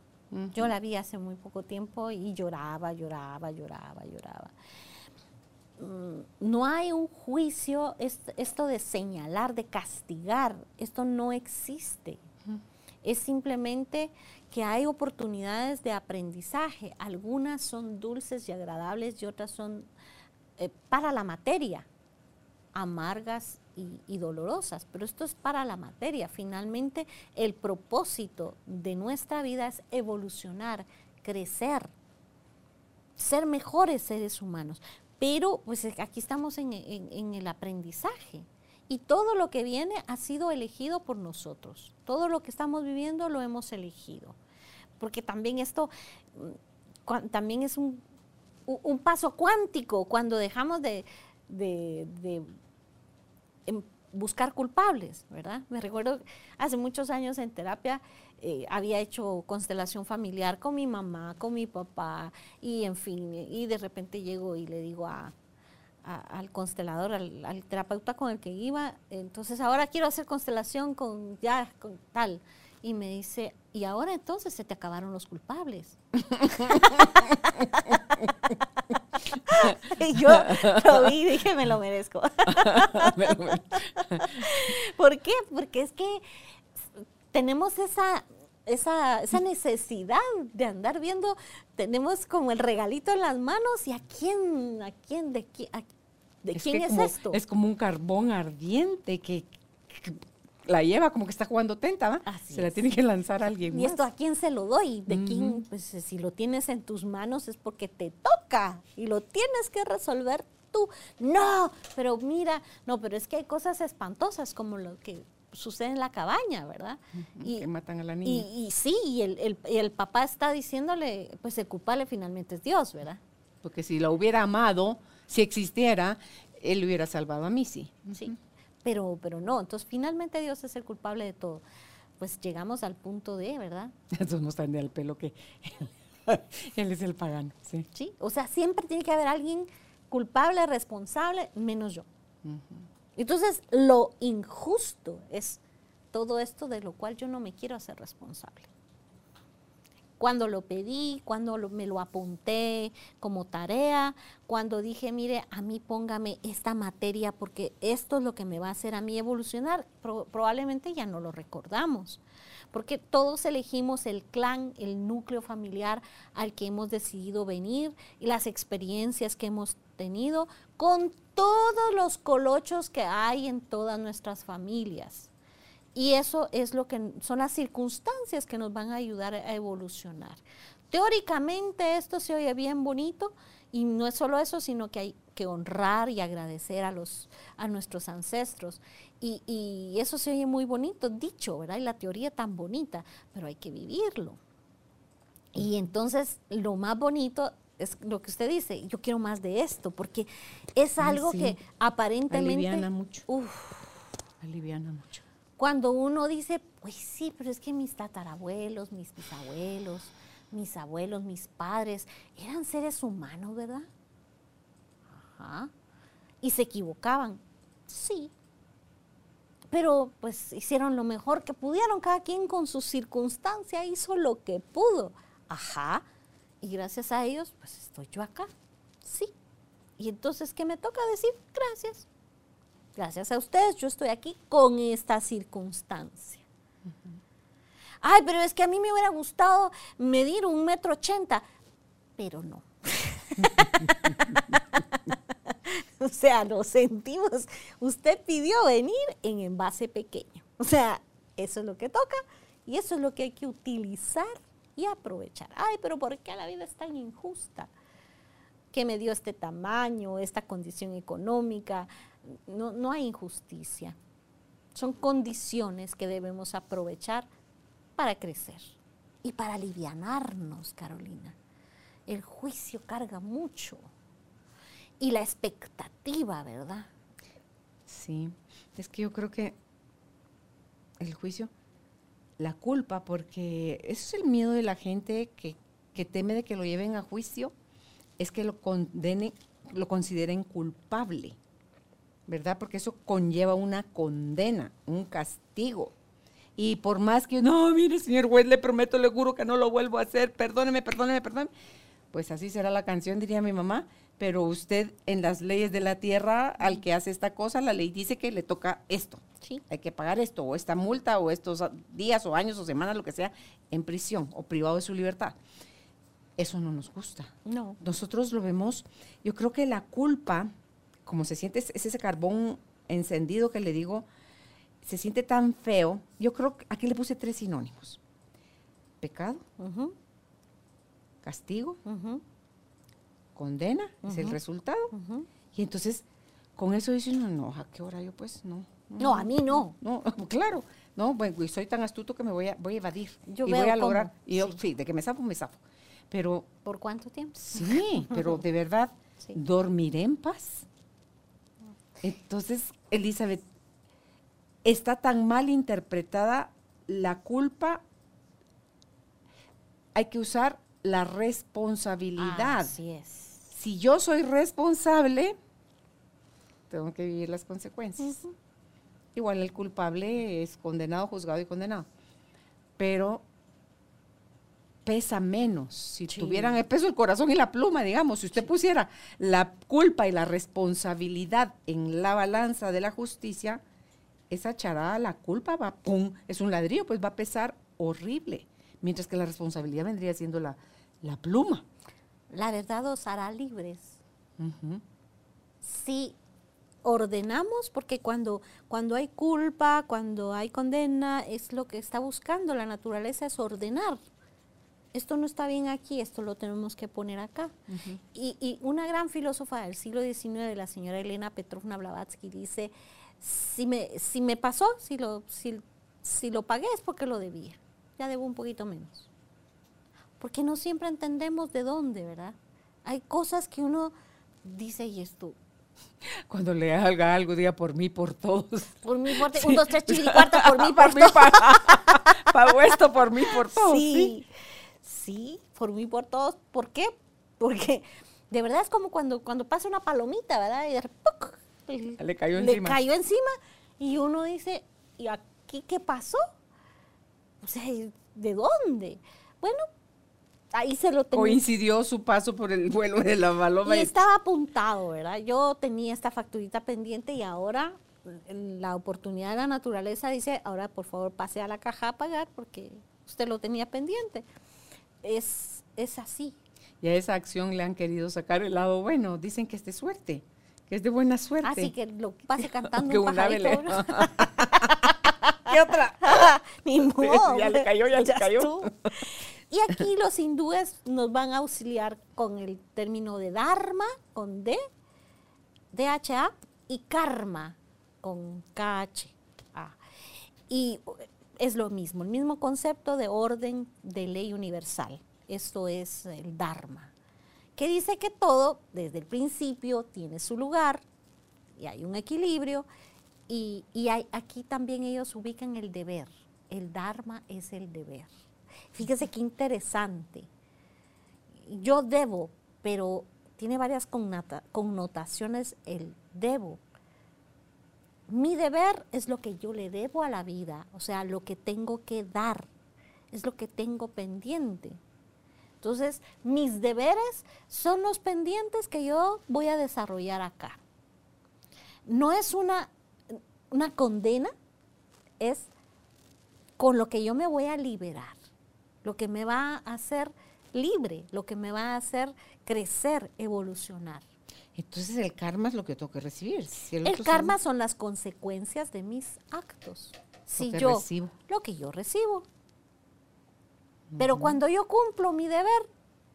Yo la vi hace muy poco tiempo y lloraba, lloraba, lloraba, lloraba. Mm, no hay un juicio, esto de señalar, de castigar, esto no existe. Es simplemente que hay oportunidades de aprendizaje. Algunas son dulces y agradables y otras son eh, para la materia, amargas y, dolorosas, pero esto es para la materia. Finalmente, el propósito de nuestra vida es evolucionar, crecer, ser mejores seres humanos. Pero pues aquí estamos en, el aprendizaje. Y todo lo que viene ha sido elegido por nosotros. Todo lo que estamos viviendo lo hemos elegido. Porque también esto mm, también es un, paso cuántico cuando dejamos de, de, de buscar culpables, ¿verdad? Me recuerdo hace muchos años en terapia eh, había hecho constelación familiar con mi mamá, con mi papá y en fin, y de repente llego y le digo a, al constelador, al, terapeuta con el que iba, entonces ahora quiero hacer constelación con ya, con tal. Y me dice, y ahora entonces se te acabaron los culpables. <laughs> <laughs> y yo lo vi y dije, <laughs> me lo merezco. ¿Por qué? Porque es que tenemos esa, esa, esa, necesidad de andar viendo, tenemos como el regalito en las manos y a quién, a quién, de, quién, de quién es esto. Es como un carbón ardiente que la lleva como que está jugando tenta, ¿va? se la tiene que lanzar a alguien ¿Y esto a quién se lo doy? ¿De quién? Pues si lo tienes en tus manos es porque te toca y lo tienes que resolver tú. No, pero mira, no, pero es que hay cosas espantosas como lo que sucede en la cabaña, ¿verdad? y, que matan a la niña. Y, sí, y el, el, papá está diciéndole, pues el culpable finalmente es Dios, ¿verdad? Porque si lo hubiera amado, si existiera, él hubiera salvado a Missy. Sí pero, pero no. Entonces, finalmente Dios es el culpable de todo. Pues llegamos al punto de, ¿verdad? <laughs> Eso no está ni al pelo que <laughs> él es el pagano, sí. Sí, o sea, siempre tiene que haber alguien culpable, responsable, menos yo. Entonces, lo injusto es todo esto de lo cual yo no me quiero hacer responsable cuando lo pedí, cuando me lo apunté como tarea, cuando dije, mire, a mí póngame esta materia porque esto es lo que me va a hacer a mí evolucionar, probablemente ya no lo recordamos, porque todos elegimos el clan, el núcleo familiar al que hemos decidido venir y las experiencias que hemos tenido con todos los colochos que hay en todas nuestras familias. Y eso es lo que son las circunstancias que nos van a ayudar a evolucionar. Teóricamente esto se oye bien bonito y no es solo eso, sino que hay que honrar y agradecer a, los, a nuestros ancestros. Y, y eso se oye muy bonito, dicho, ¿verdad? Y la teoría tan bonita, pero hay que vivirlo. Y entonces lo más bonito es lo que usted dice, yo quiero más de esto, porque es algo que aparentemente... Aliviana mucho. Uf, aliviana mucho. Cuando uno dice, pues sí, pero es que mis tatarabuelos, mis bisabuelos, mis abuelos, mis padres, eran seres humanos, ¿verdad? Ajá. ¿Y se equivocaban? Sí. Pero pues hicieron lo mejor que pudieron, cada quien con su circunstancia hizo lo que pudo. Ajá. Y gracias a ellos, pues estoy yo acá. Sí. Y entonces, ¿qué me toca decir? Gracias. Gracias a ustedes, yo estoy aquí con esta circunstancia. Ay, pero es que a mí me hubiera gustado medir un metro ochenta, pero no. <laughs> o sea, lo sentimos. Usted pidió venir en envase pequeño. O sea, eso es lo que toca y eso es lo que hay que utilizar y aprovechar. Ay, pero ¿por qué la vida es tan injusta? ¿Qué me dio este tamaño, esta condición económica? No, no hay injusticia. Son condiciones que debemos aprovechar para crecer y para alivianarnos, Carolina. El juicio carga mucho y la expectativa, ¿verdad? Sí, es que yo creo que el juicio, la culpa, porque eso es el miedo de la gente que, que teme de que lo lleven a juicio, es que lo condenen, lo consideren culpable, ¿verdad? Porque eso conlleva una condena, un castigo. Y por más que, no, mire, señor juez, le prometo, le juro que no lo vuelvo a hacer, perdóneme, perdóneme, perdóneme. Pues así será la canción, diría mi mamá, pero usted en las leyes de la tierra, al que hace esta cosa, la ley dice que le toca esto. Sí. Hay que pagar esto, o esta multa, o estos días, o años, o semanas, lo que sea, en prisión, o privado de su libertad. Eso no nos gusta. No. Nosotros lo vemos, yo creo que la culpa, como se siente, es ese carbón encendido que le digo, se siente tan feo. Yo creo que aquí le puse tres sinónimos. Pecado, castigo, condena, es el resultado. Y entonces, con eso dice uno, no, ¿a qué hora yo pues? No. No, a mí no. No, <laughs> claro. No, bueno, y soy tan astuto que me voy a, voy a evadir. Yo y voy a cómo, lograr. Y yo, sí. sí, de que me zafo, me zafo. Pero ¿Por cuánto tiempo? Sí, pero de verdad, <laughs> Sí. dormiré en paz. Entonces, Elizabeth, está tan mal interpretada la culpa. Hay que usar la responsabilidad. Así es. Si yo soy responsable, tengo que vivir las consecuencias. Igual el culpable es condenado, juzgado y condenado. Pero pesa menos. Si Sí. tuvieran el peso el corazón y la pluma, digamos, si usted pusiera la culpa y la responsabilidad en la balanza de la justicia, esa charada, la culpa va, pum, es un ladrillo, pues va a pesar horrible. Mientras que la responsabilidad vendría siendo la, la pluma. La verdad os hará libres. Si ordenamos, porque cuando, cuando hay culpa, cuando hay condena, es lo que está buscando la naturaleza, es ordenar. Esto no está bien aquí, esto lo tenemos que poner acá. y, y una gran filósofa del siglo XIX, la señora Elena Petrovna Blavatsky, dice, si me, si me pasó, si lo, si, si lo pagué es porque lo debía. Ya debo un poquito menos. Porque no siempre entendemos de dónde, ¿verdad? Hay cosas que uno dice, y esto, <laughs> Cuando le haga algo, diga por mí, por todos. por mí, por <laughs> un, dos, tres, chiricuarta, <laughs> por mí, por, mí, todos. pago esto por mí, por todos. Sí. Sí, sí, por mí, por todos. ¿Por qué? Porque <laughs> de verdad es como cuando, cuando pasa una palomita, ¿verdad? Y de repente, ¡puc! le, Le cayó le encima. cayó encima. Y uno dice, ¿y aquí qué pasó? O sea, ¿de dónde? Bueno, ahí se lo tenía. Coincidió su paso por el vuelo de la paloma. Y estaba apuntado, ¿verdad? Yo tenía esta facturita pendiente y ahora la oportunidad de la naturaleza dice, ahora por favor pase a la caja a pagar porque usted lo tenía pendiente. Es, es así. Y a esa acción le han querido sacar el lado bueno. Dicen que es de suerte, que es de buena suerte. Así que lo pase cantando Que un pajarito. <laughs> ¿Qué otra? <laughs> Ni modo. Ya le cayó, ya le cayó. Y aquí los hindúes nos van a auxiliar con el término de dharma, con D, DHA, y karma, con KH. A. Y es lo mismo, el mismo concepto de orden de ley universal. Esto es el dharma, que dice que todo desde el principio tiene su lugar y hay un equilibrio. Y, y hay, aquí también ellos ubican el deber. El dharma es el deber. Fíjese qué interesante. Yo debo, pero tiene varias connotaciones el debo. Mi deber es lo que yo le debo a la vida, o sea, lo que tengo que dar, es lo que tengo pendiente. Entonces, mis deberes son los pendientes que yo voy a desarrollar acá. No es una, una condena, es con lo que yo me voy a liberar, lo que me va a hacer libre, lo que me va a hacer crecer, evolucionar. Entonces el karma es lo que tengo que recibir. el, karma son... las consecuencias de mis actos. Si yo recibo. lo que yo recibo. Pero cuando yo cumplo mi deber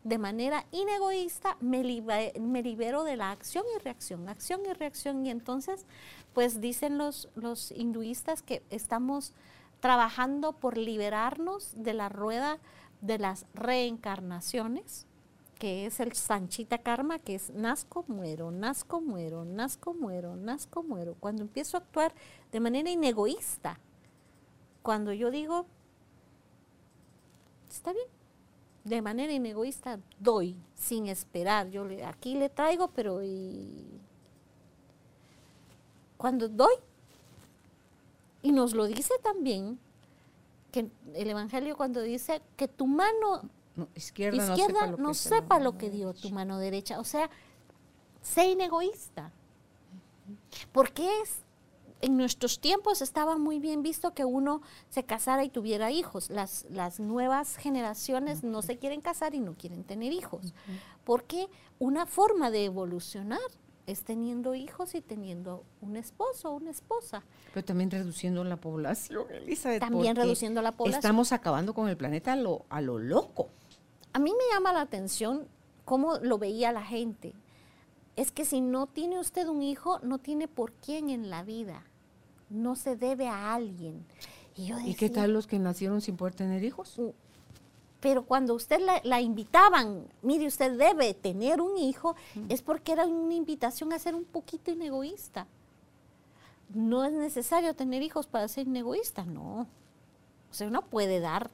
de manera inegoísta, me, me, libero de la acción y reacción, acción y reacción. Y entonces, pues dicen los, los hinduistas que estamos trabajando por liberarnos de la rueda de las reencarnaciones, que es el Sanchita Karma, que es nazco, muero, nazco, muero, nazco, muero, nazco, muero. Cuando empiezo a actuar de manera inegoísta, cuando yo digo, está bien, de manera inegoísta doy, sin esperar. Yo aquí le traigo, pero cuando doy, y nos lo dice también que el Evangelio cuando dice que tu mano izquierda, no sepa lo, que, dio tu mano derecha. O sea, sé inegoísta. Porque es, en nuestros tiempos estaba muy bien visto que uno se casara y tuviera hijos. Las, las nuevas generaciones no se quieren casar y no quieren tener hijos. Porque una forma de evolucionar es teniendo hijos y teniendo un esposo o una esposa. Pero también reduciendo la población, Elizabeth. También reduciendo la población. Estamos acabando con el planeta a lo, a lo loco. A mí me llama la atención cómo lo veía la gente. Es que si no tiene usted un hijo, no tiene por quién en la vida. No se debe a alguien. Y, qué tal los que nacieron sin poder tener hijos? Pero cuando usted la, invitaban, mire, usted debe tener un hijo, es porque era una invitación a ser un poquito inegoísta. No es necesario tener hijos para ser inegoísta, no. O sea, uno puede dar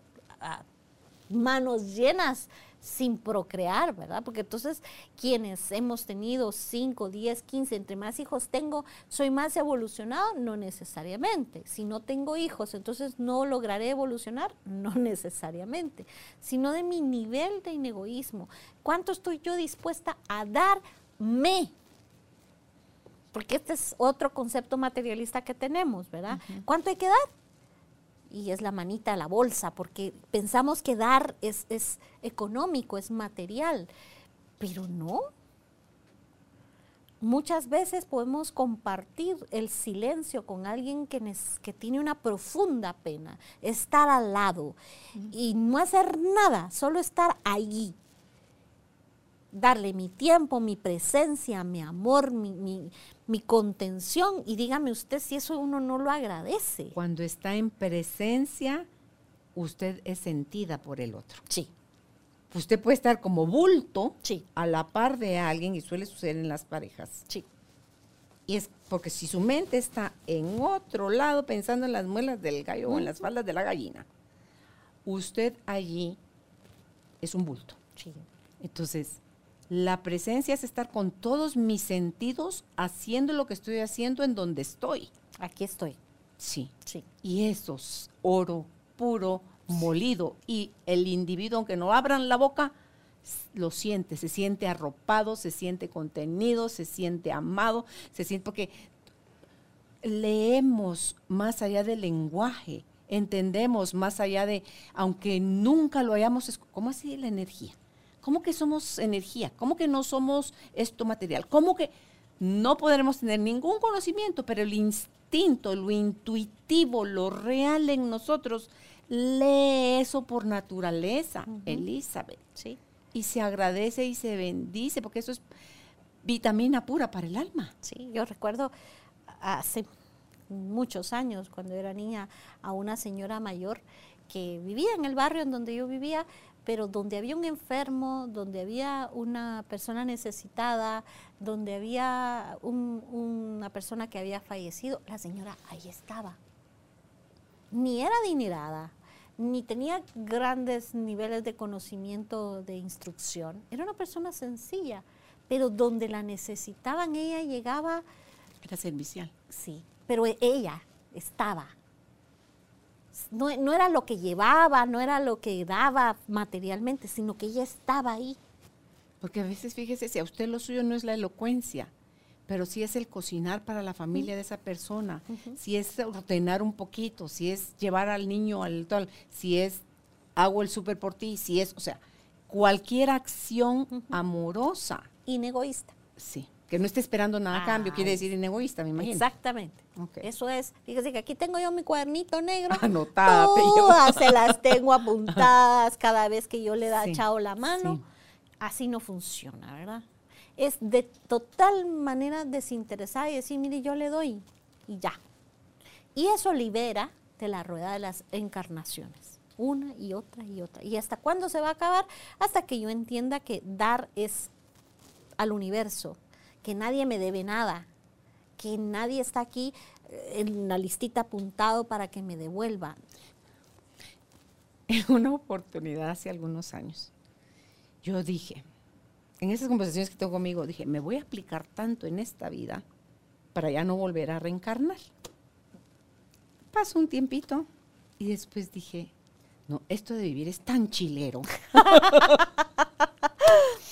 manos llenas sin procrear, ¿verdad? Porque entonces quienes hemos tenido 5, 10, 15, entre más hijos tengo, soy más evolucionado, no necesariamente. Si no tengo hijos, entonces no lograré evolucionar, no <laughs> necesariamente. Sino de mi nivel de inegoísmo. ¿Cuánto estoy yo dispuesta a darme? Porque este es otro concepto materialista que tenemos, ¿verdad? ¿Cuánto hay que dar? Y es la manita, la bolsa, porque pensamos que dar es, económico, es material, pero no. Muchas veces podemos compartir el silencio con alguien que, que tiene una profunda pena, estar al lado y no hacer nada, solo estar allí darle mi tiempo, mi presencia, mi amor, mi, contención. Y dígame usted si eso uno no lo agradece. Cuando está en presencia, usted es sentida por el otro. Sí. Usted puede estar como bulto a la par de alguien y suele suceder en las parejas. Sí. Y es porque si su mente está en otro lado pensando en las muelas del gallo o en las faldas de la gallina, usted allí es un bulto. Sí. Entonces, la presencia es estar con todos mis sentidos haciendo lo que estoy haciendo en donde estoy. Aquí estoy. Sí. Sí. Y eso es oro puro, molido. Y el individuo, aunque no abran la boca, lo siente, se siente arropado, se siente contenido, se siente amado, se siente porque leemos más allá del lenguaje, entendemos más allá de, aunque nunca lo hayamos, ¿cómo así la energía? ¿Cómo que somos energía? ¿Cómo que no somos esto material? ¿Cómo que no podremos tener ningún conocimiento, pero el instinto, lo intuitivo, lo real en nosotros, lee eso por naturaleza, Elizabeth. Sí. Y se agradece y se bendice, porque eso es vitamina pura para el alma. Sí, yo recuerdo hace muchos años, cuando era niña, a una señora mayor que vivía en el barrio en donde yo vivía pero donde había un enfermo, donde había una persona necesitada, donde había una persona que había fallecido, la señora ahí estaba. Ni era adinerada, ni tenía grandes niveles de conocimiento de instrucción, era una persona sencilla, pero donde la necesitaban ella llegaba, Era servicial. sí, pero ella estaba. No, no era lo que llevaba, no era lo que daba materialmente, sino que ella estaba ahí. Porque a veces, fíjese, si a usted lo suyo no es la elocuencia, pero si es el cocinar para la familia de esa persona, si es ordenar un poquito, si es llevar al niño al tal, si es hago el súper por ti, si es, o sea, cualquier acción amorosa, Inegoísta. sí, que no esté esperando nada a cambio, quiere decir inegoísta, me imagino. Exactamente. Eso es. Fíjese que aquí tengo yo mi cuadernito negro. Anotada. Todas se las <laughs> tengo apuntadas cada vez que yo le da Sí, echado la mano. sí. Así no funciona, ¿verdad? Es de total manera desinteresada y decir, mire, yo le doy y ya. Y eso libera de la rueda de las encarnaciones. Una y otra y otra. ¿Y hasta cuándo se va a acabar? Hasta que yo entienda que dar es al universo, que nadie me debe nada, que nadie está aquí eh, en la listita apuntado para que me devuelva. En una oportunidad hace algunos años, yo dije, en esas conversaciones que tengo conmigo, dije, me voy a aplicar tanto en esta vida para ya no volver a reencarnar. Pasó un tiempito y después dije, no, esto de vivir es tan chilero. <laughs>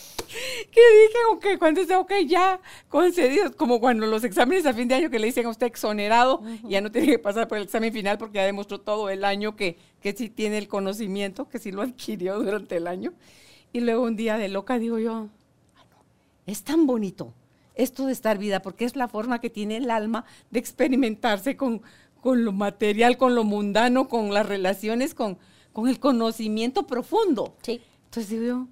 que dije, ok, cuando esté, ok, ya concedido, como cuando los exámenes a fin de año que le dicen a usted exonerado, ya no tiene que pasar por el examen final porque ya demostró todo el año que, que sí tiene el conocimiento, que sí lo adquirió durante el año. Y luego un día de loca digo yo, "Ah, no, es tan bonito esto de estar vida, porque es la forma que tiene el alma de experimentarse con, con lo material, con lo mundano, con las relaciones, con, con el conocimiento profundo. Sí. Entonces digo yo,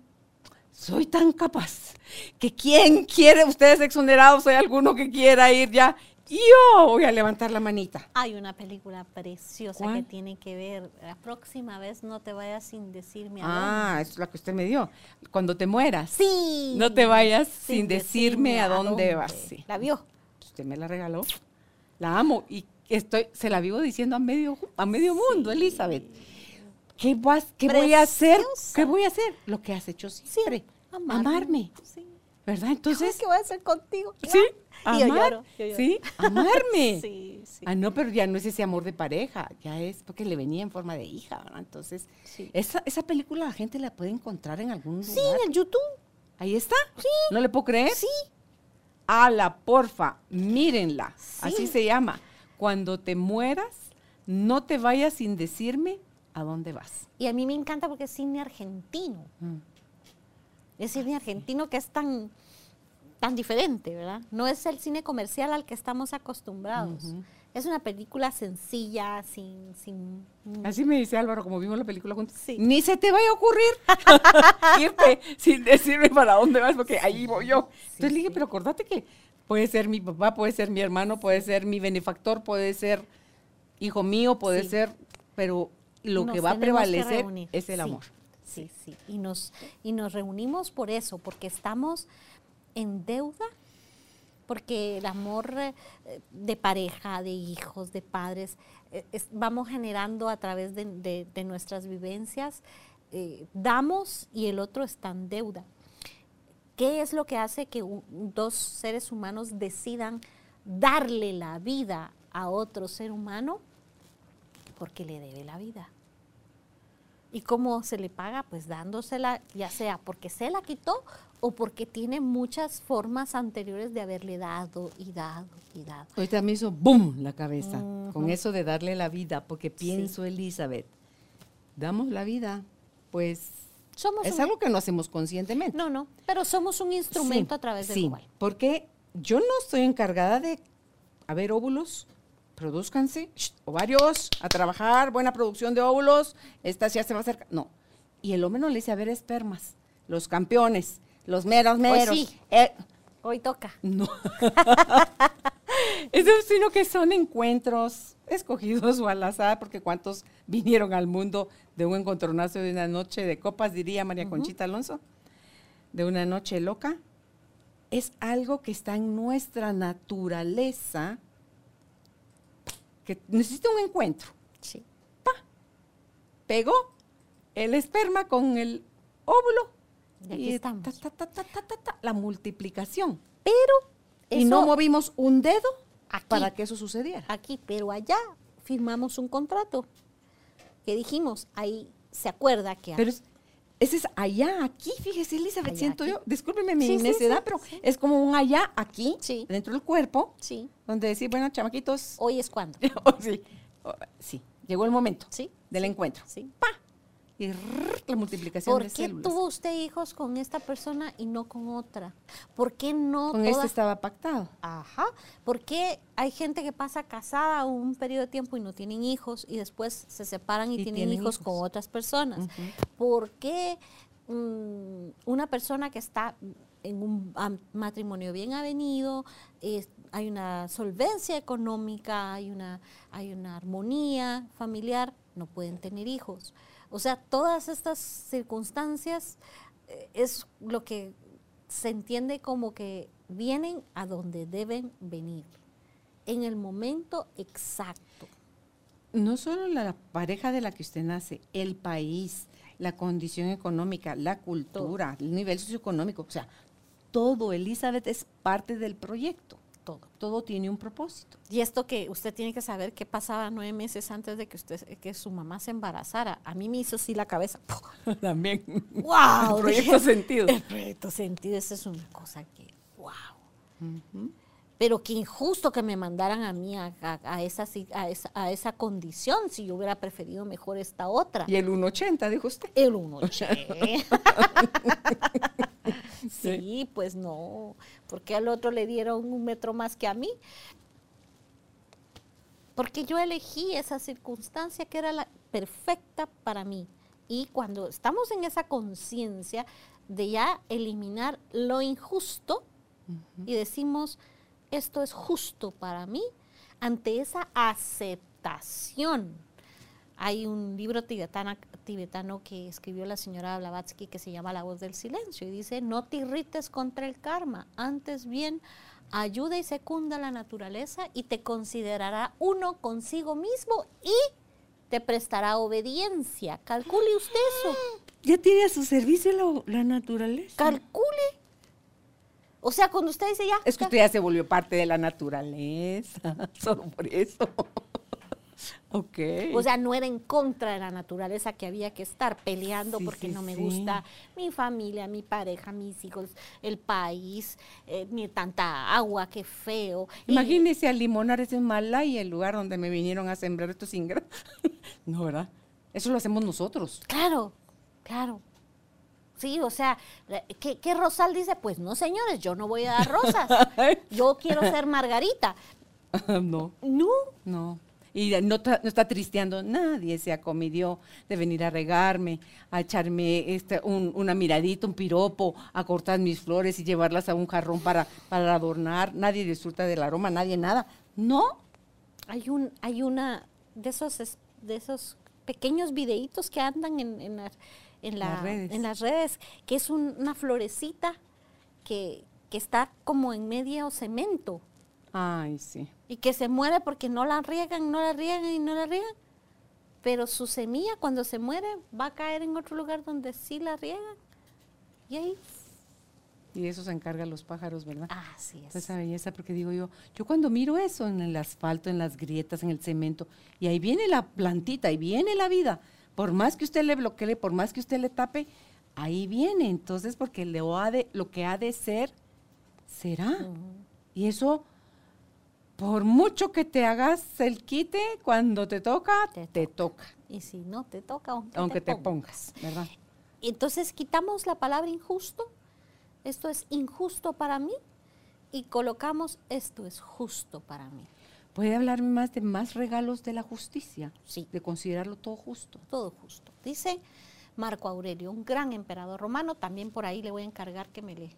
soy tan capaz que quien quiere, ustedes exonerados, hay alguno que quiera ir ya, yo voy a levantar la manita. Hay una película preciosa ¿Cuál? que tiene que ver. La próxima vez no te vayas sin decirme a Ah, es la que usted me dio. Cuando te mueras, Sí. no te vayas sin, decirme a dónde, vas. Sí. ¿La vio? Usted me la regaló. La amo y estoy, se la vivo diciendo a medio, a medio mundo, Elizabeth. ¿Qué, vas, ¿Qué voy a hacer? ¿Qué voy a hacer? Lo que has hecho siempre. amarme. Sí. ¿Verdad? Entonces, ¿qué voy a hacer contigo? <laughs> sí, Y yo amar, lloro, yo lloro. sí, amarme. <laughs> Sí, sí. Ah, no, pero ya no es ese amor de pareja, ya es porque le venía en forma de hija, ¿verdad? Entonces, Sí. esa, esa película la gente la puede encontrar en algún Sí, lugar. en el YouTube. Ahí está. ¿No le puedo creer? Sí. la porfa, mírenla. Sí. Así se llama. Cuando te mueras, no te vayas sin decirme a dónde vas. Y a mí me encanta porque es cine argentino. Mm. Es cine argentino que es tan, tan diferente, ¿verdad? No es el cine comercial al que estamos acostumbrados. Es una película sencilla, sin... sin Así me dice Álvaro, como vimos la película juntos. Sí. Ni se te vaya a ocurrir <laughs> irte sin decirme para dónde vas, porque ahí voy yo. Entonces le dije, pero acordate que puede ser mi papá, puede ser mi hermano, puede ser mi benefactor, puede ser hijo mío, puede ser, pero lo Nos que va a prevalecer es el Sí, amor. Sí, sí. Y nos, y nos reunimos por eso, porque estamos en deuda, porque el amor eh, de pareja, de hijos, de padres, eh, es- vamos generando a través de, de- de nuestras vivencias, eh, damos y el otro está en deuda. ¿Qué es lo que hace que un- dos seres humanos decidan darle la vida a otro ser humano? Porque le debe la vida. ¿Y cómo se le paga? Pues dándosela, ya sea porque se la quitó o porque tiene muchas formas anteriores de haberle dado y dado y dado. Ahorita me hizo boom la cabeza con eso de darle la vida, porque pienso, Elizabeth, damos la vida, pues Somos es un- algo que no hacemos conscientemente. No, no, pero somos un instrumento Sí, a través del sí, cual. porque yo no estoy encargada de, a ver, óvulos, produzcanse, shh, ovarios, a trabajar, buena producción de óvulos, esta ya se va a acercar. No. Y el hombre no le dice, a ver, espermas, los campeones, los meros, meros. sí. eh, Hoy toca. no. <laughs> Eso, sino que son encuentros escogidos o al azar, porque cuántos vinieron al mundo de un encontronazo de una noche de copas, diría María Conchita Alonso, de una noche loca. Es algo que está en nuestra naturaleza, que necesita un encuentro. Sí. Pegó el esperma con el óvulo Y aquí Y estamos. ta, ta, ta, ta, ta, ta, ta, la multiplicación. Pero y no movimos un dedo Aquí. para que eso sucediera. aquí, pero allá firmamos un contrato que dijimos, ahí se acuerda que Pero es- ese es allá, aquí, fíjese, Elizabeth, Allá, siento aquí. yo, discúlpeme mi Sí, necedad, sí, pero es como un allá, aquí, dentro del cuerpo, donde decir, bueno, chamaquitos, hoy es cuando. <laughs> oh, sí, oh, sí, llegó el momento Sí, del encuentro. sí. ¡Pa! Y la multiplicación ¿Por de qué células. tuvo usted hijos con esta persona y no con otra? ¿Por qué no Con todas- este estaba pactado. Ajá. ¿Por qué hay gente que pasa casada un periodo de tiempo y no tienen hijos y después se separan y, Y tienen, tienen hijos, hijos. con otras personas? ¿Por qué mm, una persona que está en un matrimonio bien avenido, hay una solvencia económica, hay una, hay una armonía familiar, no pueden tener hijos? O sea, todas estas circunstancias eh, es lo que se entiende como que vienen a donde deben venir, en el momento exacto. No solo la pareja de la que usted nace, el país, la condición económica, la cultura, el nivel socioeconómico, o sea, todo, Elizabeth, es parte del proyecto. Todo. Todo tiene un propósito. Y esto que usted tiene que saber qué pasaba nueve meses antes de que usted que su mamá se embarazara. A mí me hizo así la cabeza. <laughs> <laughs> También. ¡Wow! El proyecto sentido. El proyecto sentido, esa es una cosa que, wow. Pero qué injusto que me mandaran a mí a, a- a esa, a, esa, a esa condición si yo hubiera preferido mejor esta otra. Y el 1.80, dijo usted. El 1.80. <laughs> <laughs> sí, pues no. Porque al otro le dieron un metro más que a mí? Porque yo elegí esa circunstancia que era la perfecta para mí. Y cuando estamos en esa conciencia de ya eliminar lo injusto y decimos, esto es justo para mí, ante esa aceptación. Hay un libro tibetana- tibetano que escribió la señora Blavatsky que se llama La voz del silencio y dice, no te irrites contra el karma, antes bien ayuda y secunda la naturaleza y te considerará uno consigo mismo y te prestará obediencia. Calcule usted eso. Ya tiene a su servicio la, la naturaleza. Calcule. O sea, cuando usted dice ya. Es que usted ya se volvió parte de la naturaleza, <laughs> solo por eso. Ok. O sea, no era en contra de la naturaleza que había que estar peleando Sí, porque sí, no me sí. gusta mi familia, mi pareja, mis hijos, el país, eh, ni tanta agua, qué feo. Y- Imagínese al limonar ese Malaya, el lugar donde me vinieron a sembrar estos ingratos. <laughs> no, ¿verdad? Eso lo hacemos nosotros. Claro, claro. Sí, o sea, ¿qué, qué Rosal dice? Pues no, señores, yo no voy a dar rosas. <laughs> Yo quiero ser Margarita. <laughs> no, No, no. Y no, está- no está tristeando nadie, se acomidió de venir a regarme, a echarme este, un- una miradita, un piropo, a cortar mis flores y llevarlas a un jarrón para, para adornar. Nadie disfruta del aroma, nadie nada. No, hay un, hay una de esos, es- de esos pequeños videitos que andan en, en, la- en la- Las redes. en las redes, que es un- una florecita que, que está como en medio cemento Ay, sí. Y que se muere porque no la riegan, no la riegan y no la riegan. Pero su semilla cuando se muere va a caer en otro lugar donde sí la riegan. Y ahí, Y eso se encargan los pájaros, ¿verdad? así es. Esa belleza, porque digo yo, yo cuando miro eso en el asfalto, en las grietas, en el cemento, y ahí viene la plantita, ahí viene la vida, por más que usted le bloquee, por más que usted le tape, ahí viene. Entonces, porque lo, ha de, lo que ha de ser, será. Y eso, por mucho que te hagas el quite, cuando te toca, Te te, toca, Y si no te toca, aunque, aunque te pongas. pongas, ¿verdad? Entonces quitamos la palabra injusto, esto es injusto para mí, y colocamos esto es justo para mí. ¿Puede hablarme más de más regalos de la justicia? Sí. De considerarlo todo justo. Todo justo. Dice Marco Aurelio, un gran emperador romano, también por ahí le voy a encargar que me, le,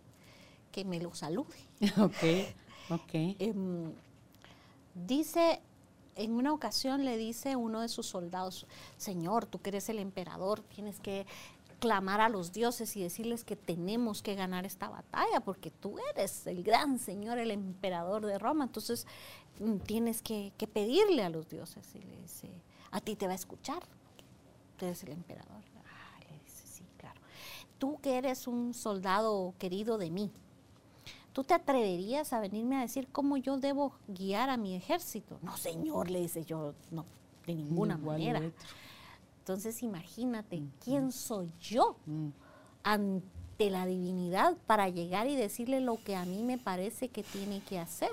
que me lo salude. <laughs> ok, ok. Em, dice, en una ocasión le dice uno de sus soldados, Señor, tú que eres el emperador, tienes que clamar a los dioses y decirles que tenemos que ganar esta batalla, porque tú eres el gran Señor, el emperador de Roma, entonces mm, tienes que, pedirle a los dioses. Y le dice, a ti te va a escuchar, tú eres el emperador. Ah, le dice, sí, claro. tú que eres un soldado querido de mí, ¿tú te atreverías a venirme a decir cómo yo debo guiar a mi ejército? No, señor, le dice yo, no, de ninguna manera. Entonces imagínate, ¿quién soy yo mm. ante la divinidad para llegar y decirle lo que a mí me parece que tiene que hacer?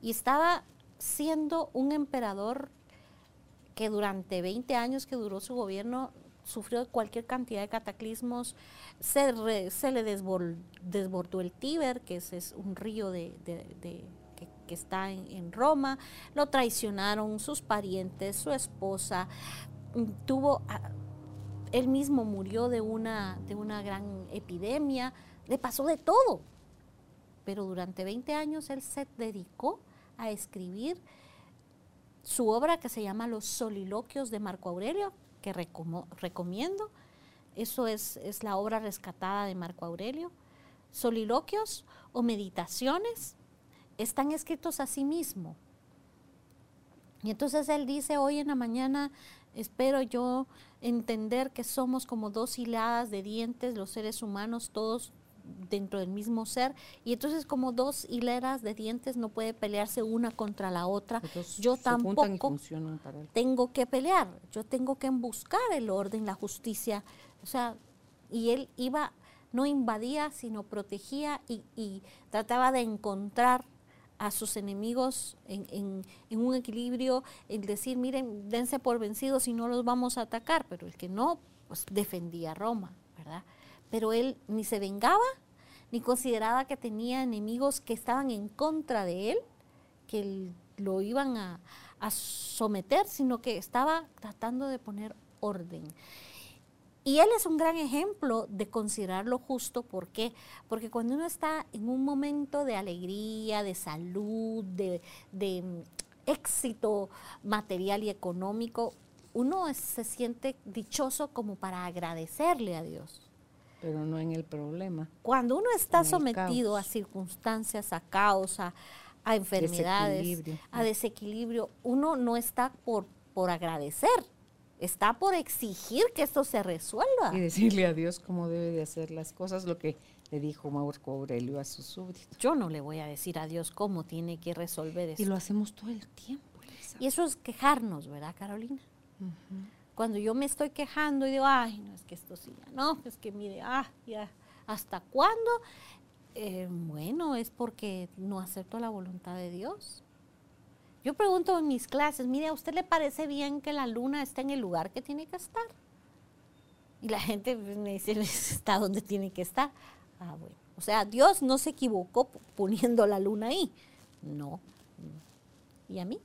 Y estaba siendo un emperador que durante 20 años que duró su gobierno sufrió cualquier cantidad de cataclismos, se, le desbordó el Tíber, que es, un río de, que, está en, Roma, lo traicionaron sus parientes, su esposa, mm, tuvo, él mismo murió de una, de una gran epidemia, le pasó de todo, pero durante 20 años él se dedicó a escribir su obra que se llama Los Soliloquios de Marco Aurelio, que recomiendo. Eso es, es, la obra rescatada de Marco Aurelio. Soliloquios o meditaciones están escritos a sí mismo. Y entonces él dice, hoy en la mañana espero yo entender que somos como dos hiladas de dientes, los seres humanos, todos dentro del mismo ser y entonces como dos hileras de dientes no puede pelearse una contra la otra. yo tampoco tengo que pelear, yo tengo que buscar el orden, la justicia, o sea, y él iba, no invadía, sino protegía y, trataba de encontrar a sus enemigos en, en, un equilibrio, el decir, miren, dense por vencidos y no los vamos a atacar, pero el que no, pues defendía a Roma, ¿verdad? Pero él ni se vengaba, ni consideraba que tenía enemigos que estaban en contra de él, que lo iban a, someter, sino que estaba tratando de poner orden. Y él es un gran ejemplo de considerar lo justo. ¿Por qué? Porque cuando uno está en un momento de alegría, de salud, de, de éxito material y económico, uno se siente dichoso como para agradecerle a Dios pero no en el problema. Cuando uno está sometido a circunstancias, a caos, a, enfermedades, a desequilibrio, uno no está por, por agradecer, está por exigir que esto se resuelva. Y decirle a Dios cómo debe de hacer las cosas, lo que le dijo Marco Aurelio a sus súbditos. Yo no le voy a decir a Dios cómo tiene que resolver eso. Y lo hacemos todo el tiempo. Y eso es quejarnos, ¿verdad, Carolina? Cuando yo me estoy quejando y digo, ay, no, es que esto sí, no, es que mire, ah, ya, ¿hasta cuándo? Eh, bueno, es porque no acepto la voluntad de Dios. Yo pregunto en mis clases, mire, ¿a usted le parece bien que la luna esté en el lugar que tiene que estar? Y la gente me dice, está donde tiene que estar. Ah, bueno. O sea, Dios no se equivocó poniendo la luna ahí. No. ¿Y a mí?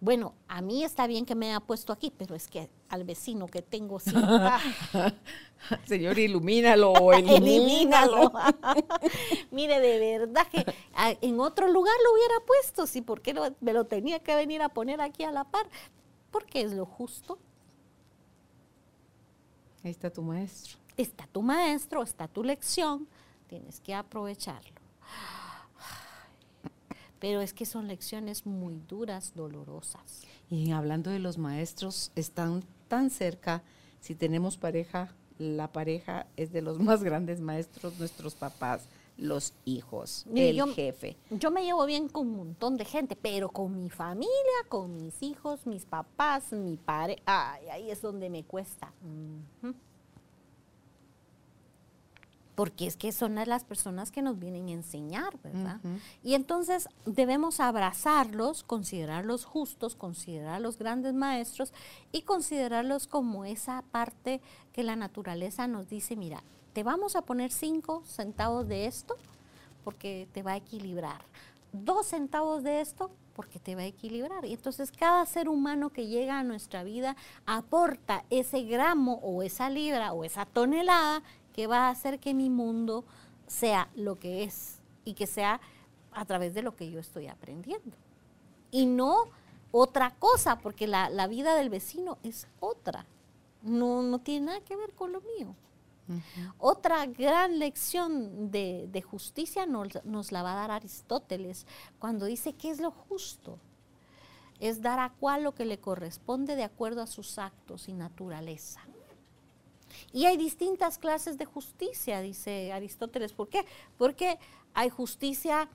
Bueno, a mí está bien que me haya puesto aquí, pero es que al vecino que tengo sí. <laughs> Señor, ilumínalo <laughs> o elimínalo. <laughs> Mire, de verdad que en otro lugar lo hubiera puesto, sí, ¿por qué me lo tenía que venir a poner aquí a la par? Porque es lo justo. Ahí está tu maestro. Está tu maestro, está tu lección, tienes que aprovecharlo pero es que son lecciones muy duras, dolorosas. Y hablando de los maestros, están tan cerca, si tenemos pareja, la pareja es de los <laughs> más grandes maestros, nuestros papás, los hijos, el jefe. Yo me llevo bien con un montón de gente, pero con mi familia, con mis hijos, mis papás, mi padre, ay, ahí es donde me cuesta porque es que son las personas que nos vienen a enseñar, ¿verdad? Y entonces debemos abrazarlos, considerarlos justos, considerarlos grandes maestros y considerarlos como esa parte que la naturaleza nos dice, mira, te vamos a poner cinco centavos de esto porque te va a equilibrar, dos centavos de esto porque te va a equilibrar. Y entonces cada ser humano que llega a nuestra vida aporta ese gramo o esa libra o esa tonelada que va a hacer que mi mundo sea lo que es y que sea a través de lo que yo estoy aprendiendo. Y no otra cosa, porque la, vida del vecino es otra. No, no tiene nada que ver con lo mío. Otra gran lección de, justicia nos, nos, la va a dar Aristóteles cuando dice qué es lo justo. es dar a cual lo que le corresponde de acuerdo a sus actos y naturaleza. Y hay distintas clases de justicia, dice Aristóteles. ¿Por qué? Porque hay justicia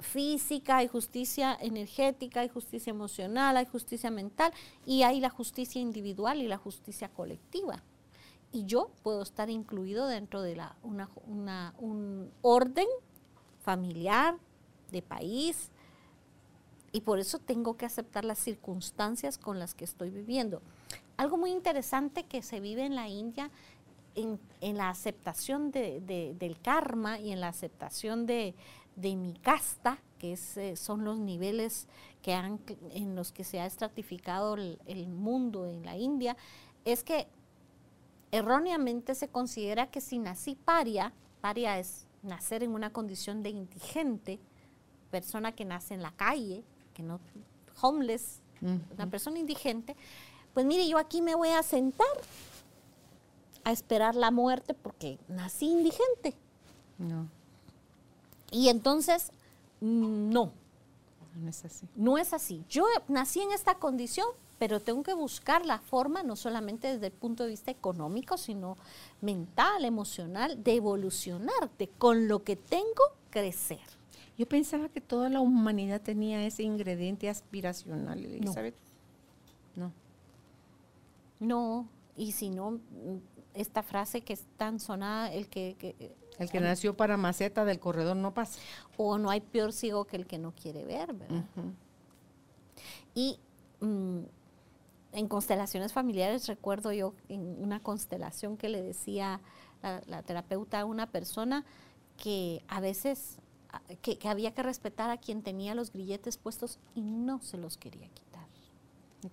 física, hay justicia energética, hay justicia emocional, hay justicia mental y hay la justicia individual y la justicia colectiva. Y yo puedo estar incluido dentro de la, un orden familiar, de país, y por eso tengo que aceptar las circunstancias con las que estoy viviendo. Algo muy interesante que se vive en la India en, la aceptación del karma y en la aceptación de, mi casta, que eh, son los niveles que han, en los que se ha estratificado el, el mundo en la India, es que erróneamente se considera que si nací paria, paria es nacer en una condición de indigente, persona que nace en la calle, que no, homeless, una persona indigente, pues mire, yo aquí me voy a sentar a esperar la muerte porque nací indigente. No. Y entonces, no. No es así. No es así. Yo nací en esta condición, pero tengo que buscar la forma, no solamente desde el punto de vista económico, sino mental, emocional, de evolucionar, de con lo que tengo crecer. Yo pensaba que toda la humanidad tenía ese ingrediente aspiracional, Elizabeth. No. No, y si no, esta frase que es tan sonada, el que... el que nació para maceta del corredor no pasa. O no hay peor ciego que el que no quiere ver, ¿verdad? Y mm, en constelaciones familiares recuerdo yo en una constelación que le decía la terapeuta a una persona que a veces que, había que respetar a quien tenía los grilletes puestos y no se los quería quitar.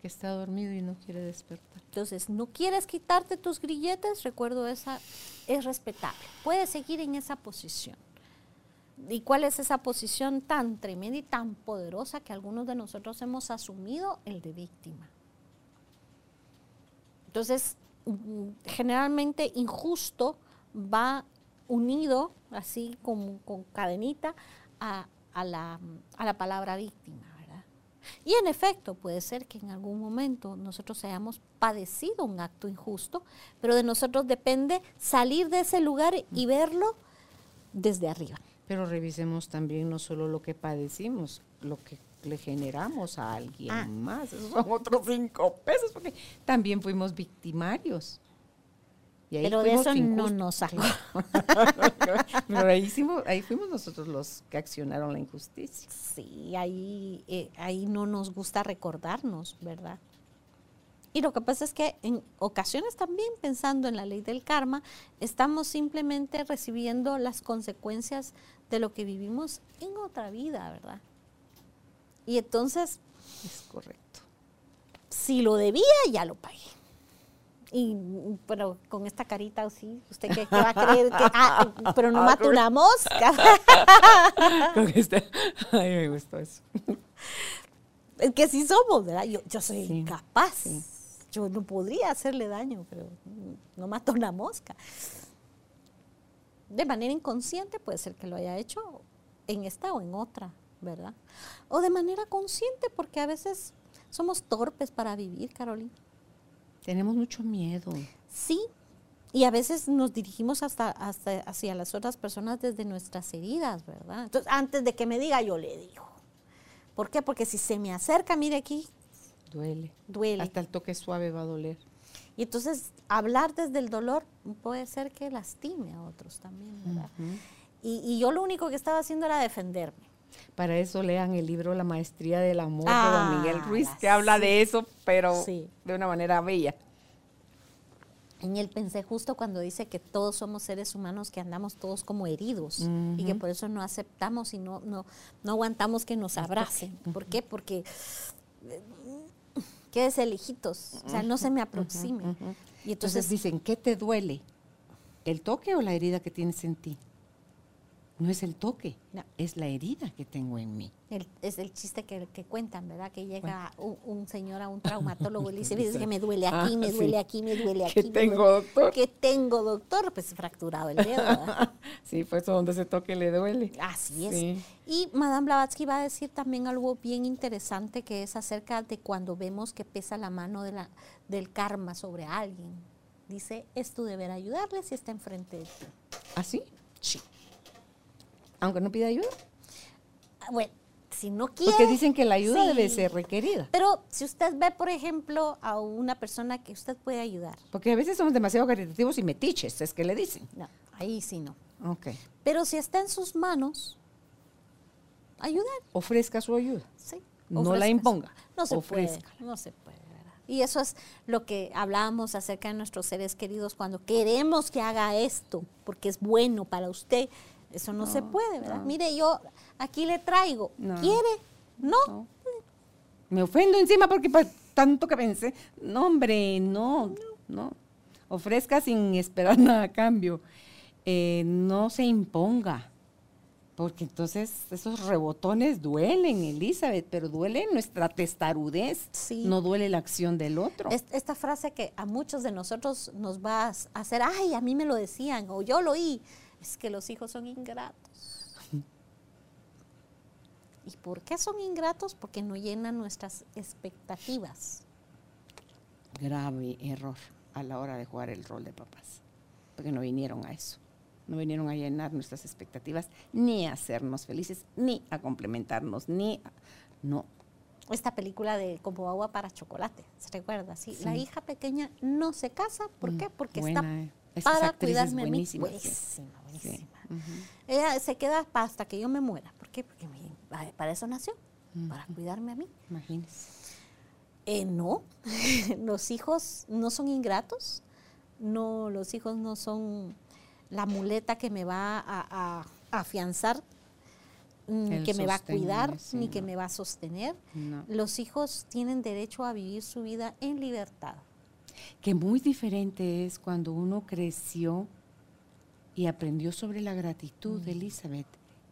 Que está dormido y no quiere despertar. Entonces, no quieres quitarte tus grilletes, recuerdo esa, es respetable. Puedes seguir en esa posición. ¿Y cuál es esa posición tan tremenda y tan poderosa que algunos de nosotros hemos asumido? El de víctima. Entonces, mm, generalmente injusto va unido, así como con cadenita, a, la, a la palabra víctima. Y en efecto, puede ser que en algún momento nosotros hayamos padecido un acto injusto, pero de nosotros depende salir de ese lugar y verlo desde arriba. Pero revisemos también no solo lo que padecimos, lo que le generamos a alguien ah. más. Esos son otros cinco pesos, porque también fuimos victimarios. Pero de eso no nos sacó. <laughs> Pero ahí, ahí, fuimos nosotros los que accionaron la injusticia. Sí, ahí, eh, ahí no nos gusta recordarnos, ¿verdad? Y lo que pasa es que en ocasiones también pensando en la ley del karma, estamos simplemente recibiendo las consecuencias de lo que vivimos en otra vida, ¿verdad? Y entonces... Es correcto. Si lo debía, ya lo pagué. Y bueno, con esta carita así, ¿usted qué, va a creer? Que, ah, pero no ah, mata una mosca. <laughs> con este, ay, me gustó eso. Es que sí somos, ¿verdad? Yo, yo soy incapaz. Yo no podría hacerle daño, pero no mato una mosca. De manera inconsciente puede ser que lo haya hecho en esta o en otra, ¿verdad? O de manera consciente, porque a veces somos torpes para vivir, Carolina. Tenemos mucho miedo. Sí, y a veces nos dirigimos hasta, hasta hacia las otras personas desde nuestras heridas, ¿verdad? Entonces, antes de que me diga, yo le digo. ¿Por qué? Porque si se me acerca, mire aquí. Duele. Duele. Hasta el toque suave va a doler. Y entonces, hablar desde el dolor puede ser que lastime a otros también, ¿verdad? y, yo lo único que estaba haciendo era defenderme. Para eso lean el libro La Maestría del Amor de Don Miguel ah, Ruiz, que habla de eso, pero de una manera bella. En él pensé justo cuando dice que todos somos seres humanos que andamos todos como heridos y que por eso no aceptamos y no, no, no aguantamos que nos abracen. ¿Por qué? Porque eh, quédese lejitos, o sea, no se me aproxime. Y entonces, entonces dicen, ¿qué te duele? ¿El toque o la herida que tienes en ti? No es el toque, No. es la herida que tengo en mí. El- es el chiste que, que cuentan, ¿verdad? Que llega un, un señor a un traumatólogo y le dice, "Fíjese que me duele aquí, Ah, me duele sí. aquí, me duele aquí. ¿Qué me tengo, duele". doctor? ¿Qué tengo, doctor? Pues fracturado el dedo, ¿verdad? <laughs> Sí, pues donde se toque le duele. Así es. Sí. Y Madame Blavatsky va a decir también algo bien interesante que es acerca de cuando vemos que pesa la mano de la, del karma sobre alguien. Dice, es tu deber ayudarle si está enfrente de ti. ¿Así? Sí. Aunque no pida ayuda. Ah, Bueno, si no quiere... Porque dicen que la ayuda sí. debe ser requerida. Pero si usted ve, por ejemplo, a una persona que usted puede ayudar, Porque a veces somos demasiado caritativos y metiches, es que le dicen. no, ahí sí no. Ok. Pero si está en sus manos, ayudar, Ofrezca su ayuda. sí. No la imponga, No se puede, no se puede. ¿verdad? Y eso es lo que hablábamos acerca de nuestros seres queridos cuando queremos que haga esto, porque es bueno para usted. Eso no, se puede, ¿verdad? Mire, yo aquí le traigo. No. ¿Quiere? No. Me ofendo encima porque pa- tanto que pensé. No, hombre, no, no. Ofrezca sin esperar <laughs> nada a cambio. Eh, no se imponga. Porque entonces esos rebotones duelen, Elizabeth, pero duele nuestra testarudez. Sí. No duele la acción del otro. Es- Esta frase que a muchos de nosotros nos va a hacer, ay, a mí me lo decían o yo lo oí, es que los hijos son ingratos. ¿Y por qué son ingratos? Porque no llenan nuestras expectativas. grave error a la hora de jugar el rol de papás, porque no vinieron a eso, no vinieron a llenar nuestras expectativas, ni a hacernos felices, ni a complementarnos, ni a- no. Esta película de Como agua para chocolate, ¿se recuerda? Sí, la hija pequeña no se casa, ¿por Mm, qué? Porque buena, está eh. Para cuidarme a mí. buenísima. Buenísima, Sí. Ella se queda hasta que yo me muera. ¿Por qué? Porque me- para eso nació, para cuidarme a mí. Imagínense. Eh, no, <laughs> los hijos no son ingratos, no, los hijos no son la muleta que me va a, a- a afianzar, El que me va a cuidar, sí, ni que me va a sostener. No. Los hijos tienen derecho a vivir su vida en libertad. Que muy diferente es cuando uno creció y aprendió sobre la gratitud, Mm. Elizabeth.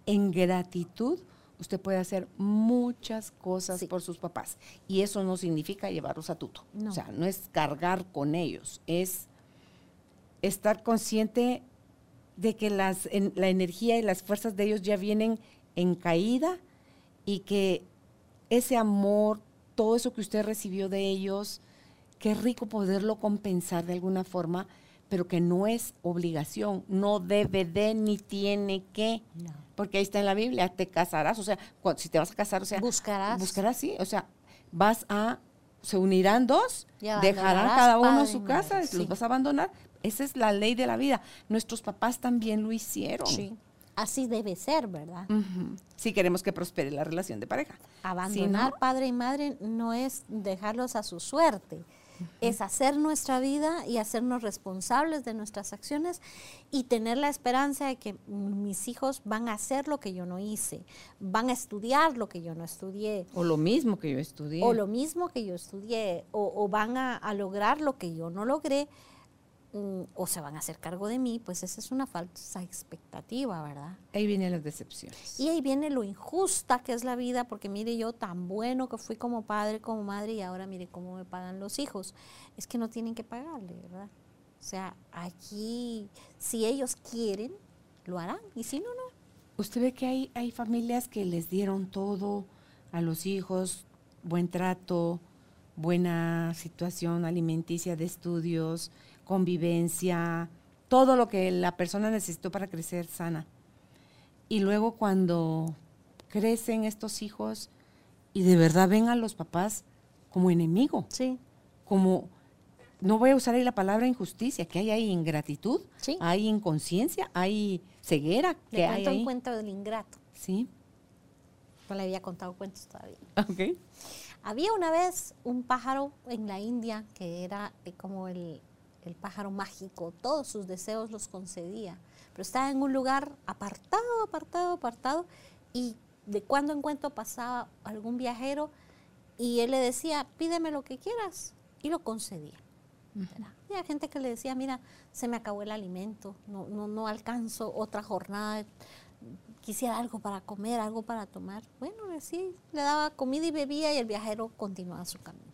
En gratitud usted puede hacer muchas cosas Sí. por sus papás y eso no significa llevarlos a tuto. No. O sea, no es cargar con ellos, es estar consciente de que las, en- la energía y las fuerzas de ellos ya vienen en caída y que ese amor, todo eso que usted recibió de ellos, qué rico poderlo compensar de alguna forma, pero que no es obligación, no debe de ni tiene que, porque ahí está en la Biblia, te casarás, o sea, cuando- si te vas a casar, o sea, Buscarás. buscarás, sí, o sea, vas a, se unirán dos, dejarán cada uno su madre, casa, sí. los vas a abandonar. Esa es la ley de la vida. Nuestros papás también lo hicieron. Sí. Así debe ser, ¿verdad? Si queremos que prospere la relación de pareja. Abandonar Si no, padre y madre no es dejarlos a su suerte, es hacer nuestra vida y hacernos responsables de nuestras acciones y tener la esperanza de que mis hijos van a hacer lo que yo no hice, van a estudiar lo que yo no estudié, o lo mismo que yo estudié. o lo mismo que yo estudié, o, o van a, a lograr lo que yo no logré, o se van a hacer cargo de mí, pues esa es una falsa expectativa, ¿verdad? Ahí vienen las decepciones. Y ahí viene lo injusta que es la vida, porque mire yo tan bueno que fui como padre, como madre, y ahora mire cómo me pagan los hijos. Es que no tienen que pagarle, ¿verdad? O sea, aquí, si ellos quieren, lo harán, y si no, no. Usted ve que hay, hay familias que les dieron todo a los hijos, buen trato, buena situación alimenticia de estudios, convivencia, todo lo que la persona necesitó para crecer sana. Y luego cuando crecen estos hijos y de verdad ven a los papás como enemigo, Sí, como, no voy a usar ahí la palabra injusticia, que hay ahí ingratitud, Sí. hay inconsciencia, hay ceguera, le que hay un cuento del ingrato. Sí, No le había contado cuentos todavía. ok. Había una vez un pájaro en la India que era como el, el pájaro mágico, todos sus deseos los concedía, pero estaba en un lugar apartado, apartado, apartado, y de cuando en cuando pasaba algún viajero y él le decía, pídeme lo que quieras, y lo concedía. Y Había gente que le decía, mira, se me acabó el alimento, no, no, no alcanzo otra jornada, quisiera algo para comer, algo para tomar. Bueno, sí, le daba comida y bebía y el viajero continuaba su camino.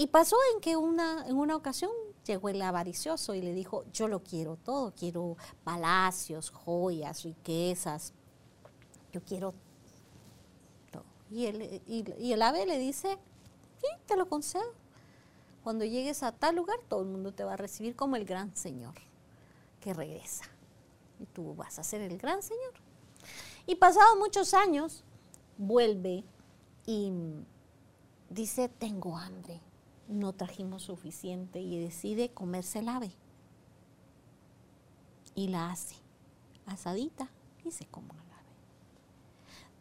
Y pasó en que una, en una ocasión llegó el avaricioso y le dijo, yo lo quiero todo, quiero palacios, joyas, riquezas, yo quiero todo. Y el, y el ave le dice, sí, te lo concedo. Cuando llegues a tal lugar, todo el mundo te va a recibir como el gran Señor que regresa. Y tú vas a ser el gran Señor. Y pasados muchos años, vuelve y dice, tengo hambre, no trajimos suficiente y decide comerse el ave. Y la hace asadita y se come el ave.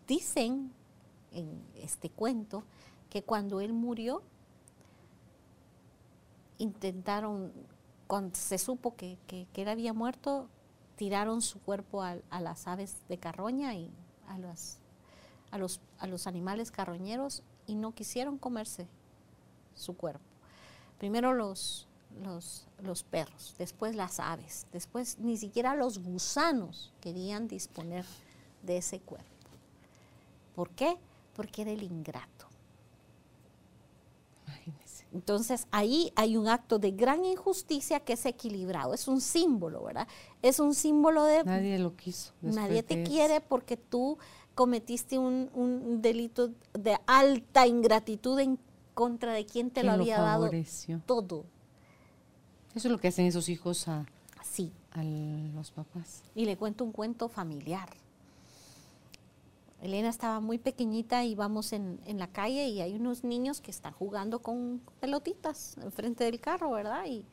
Dicen en este cuento que cuando él murió, intentaron, cuando se supo que, él había muerto, tiraron su cuerpo a, las aves de carroña y a los, a, los, a los animales carroñeros y no quisieron comerse su cuerpo. Primero los, los, los, perros, después las aves, después ni siquiera los gusanos querían disponer de ese cuerpo. ¿Por qué? Porque era el ingrato. Entonces ahí hay un acto de gran injusticia que es equilibrado, es un símbolo, ¿verdad? Es un símbolo de... Nadie lo quiso. Nadie te quiere porque tú cometiste un, delito de alta ingratitud en contra de quien te lo había dado todo. Eso es lo que hacen esos hijos a, sí. a los papás. Y le cuento un cuento familiar. Elena estaba muy pequeñita y vamos en, la calle y hay unos niños que están jugando con pelotitas enfrente del carro, ¿verdad? Y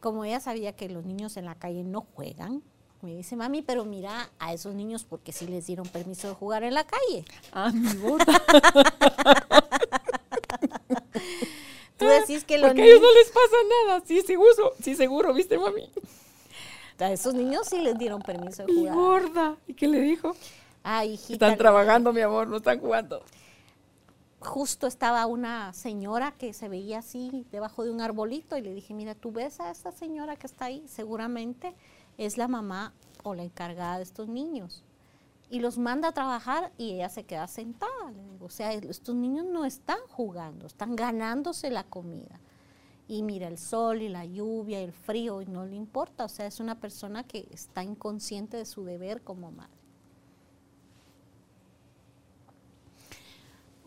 como ella sabía que los niños en la calle no juegan, me dice, mami, pero mira a esos niños porque sí les dieron permiso de jugar en la calle. Ah, mi boda. <laughs> Tú decís que los porque a ellos no les pasa nada, sí, seguro, sí, seguro, ¿viste, mami? A esos niños sí les dieron permiso de jugar. Mi gorda. ¿Y qué le dijo? hijita. Están trabajando, mi amor, no están jugando. Justo estaba una señora que se veía así debajo de un arbolito y le dije, mira, tú ves a esa señora que está ahí, seguramente es la mamá o la encargada de estos niños. Y los manda a trabajar y ella se queda sentada. Le digo, o sea, estos niños no están jugando, están ganándose la comida. Y mira el sol y la lluvia y el frío y no le importa. O sea, es una persona que está inconsciente de su deber como madre.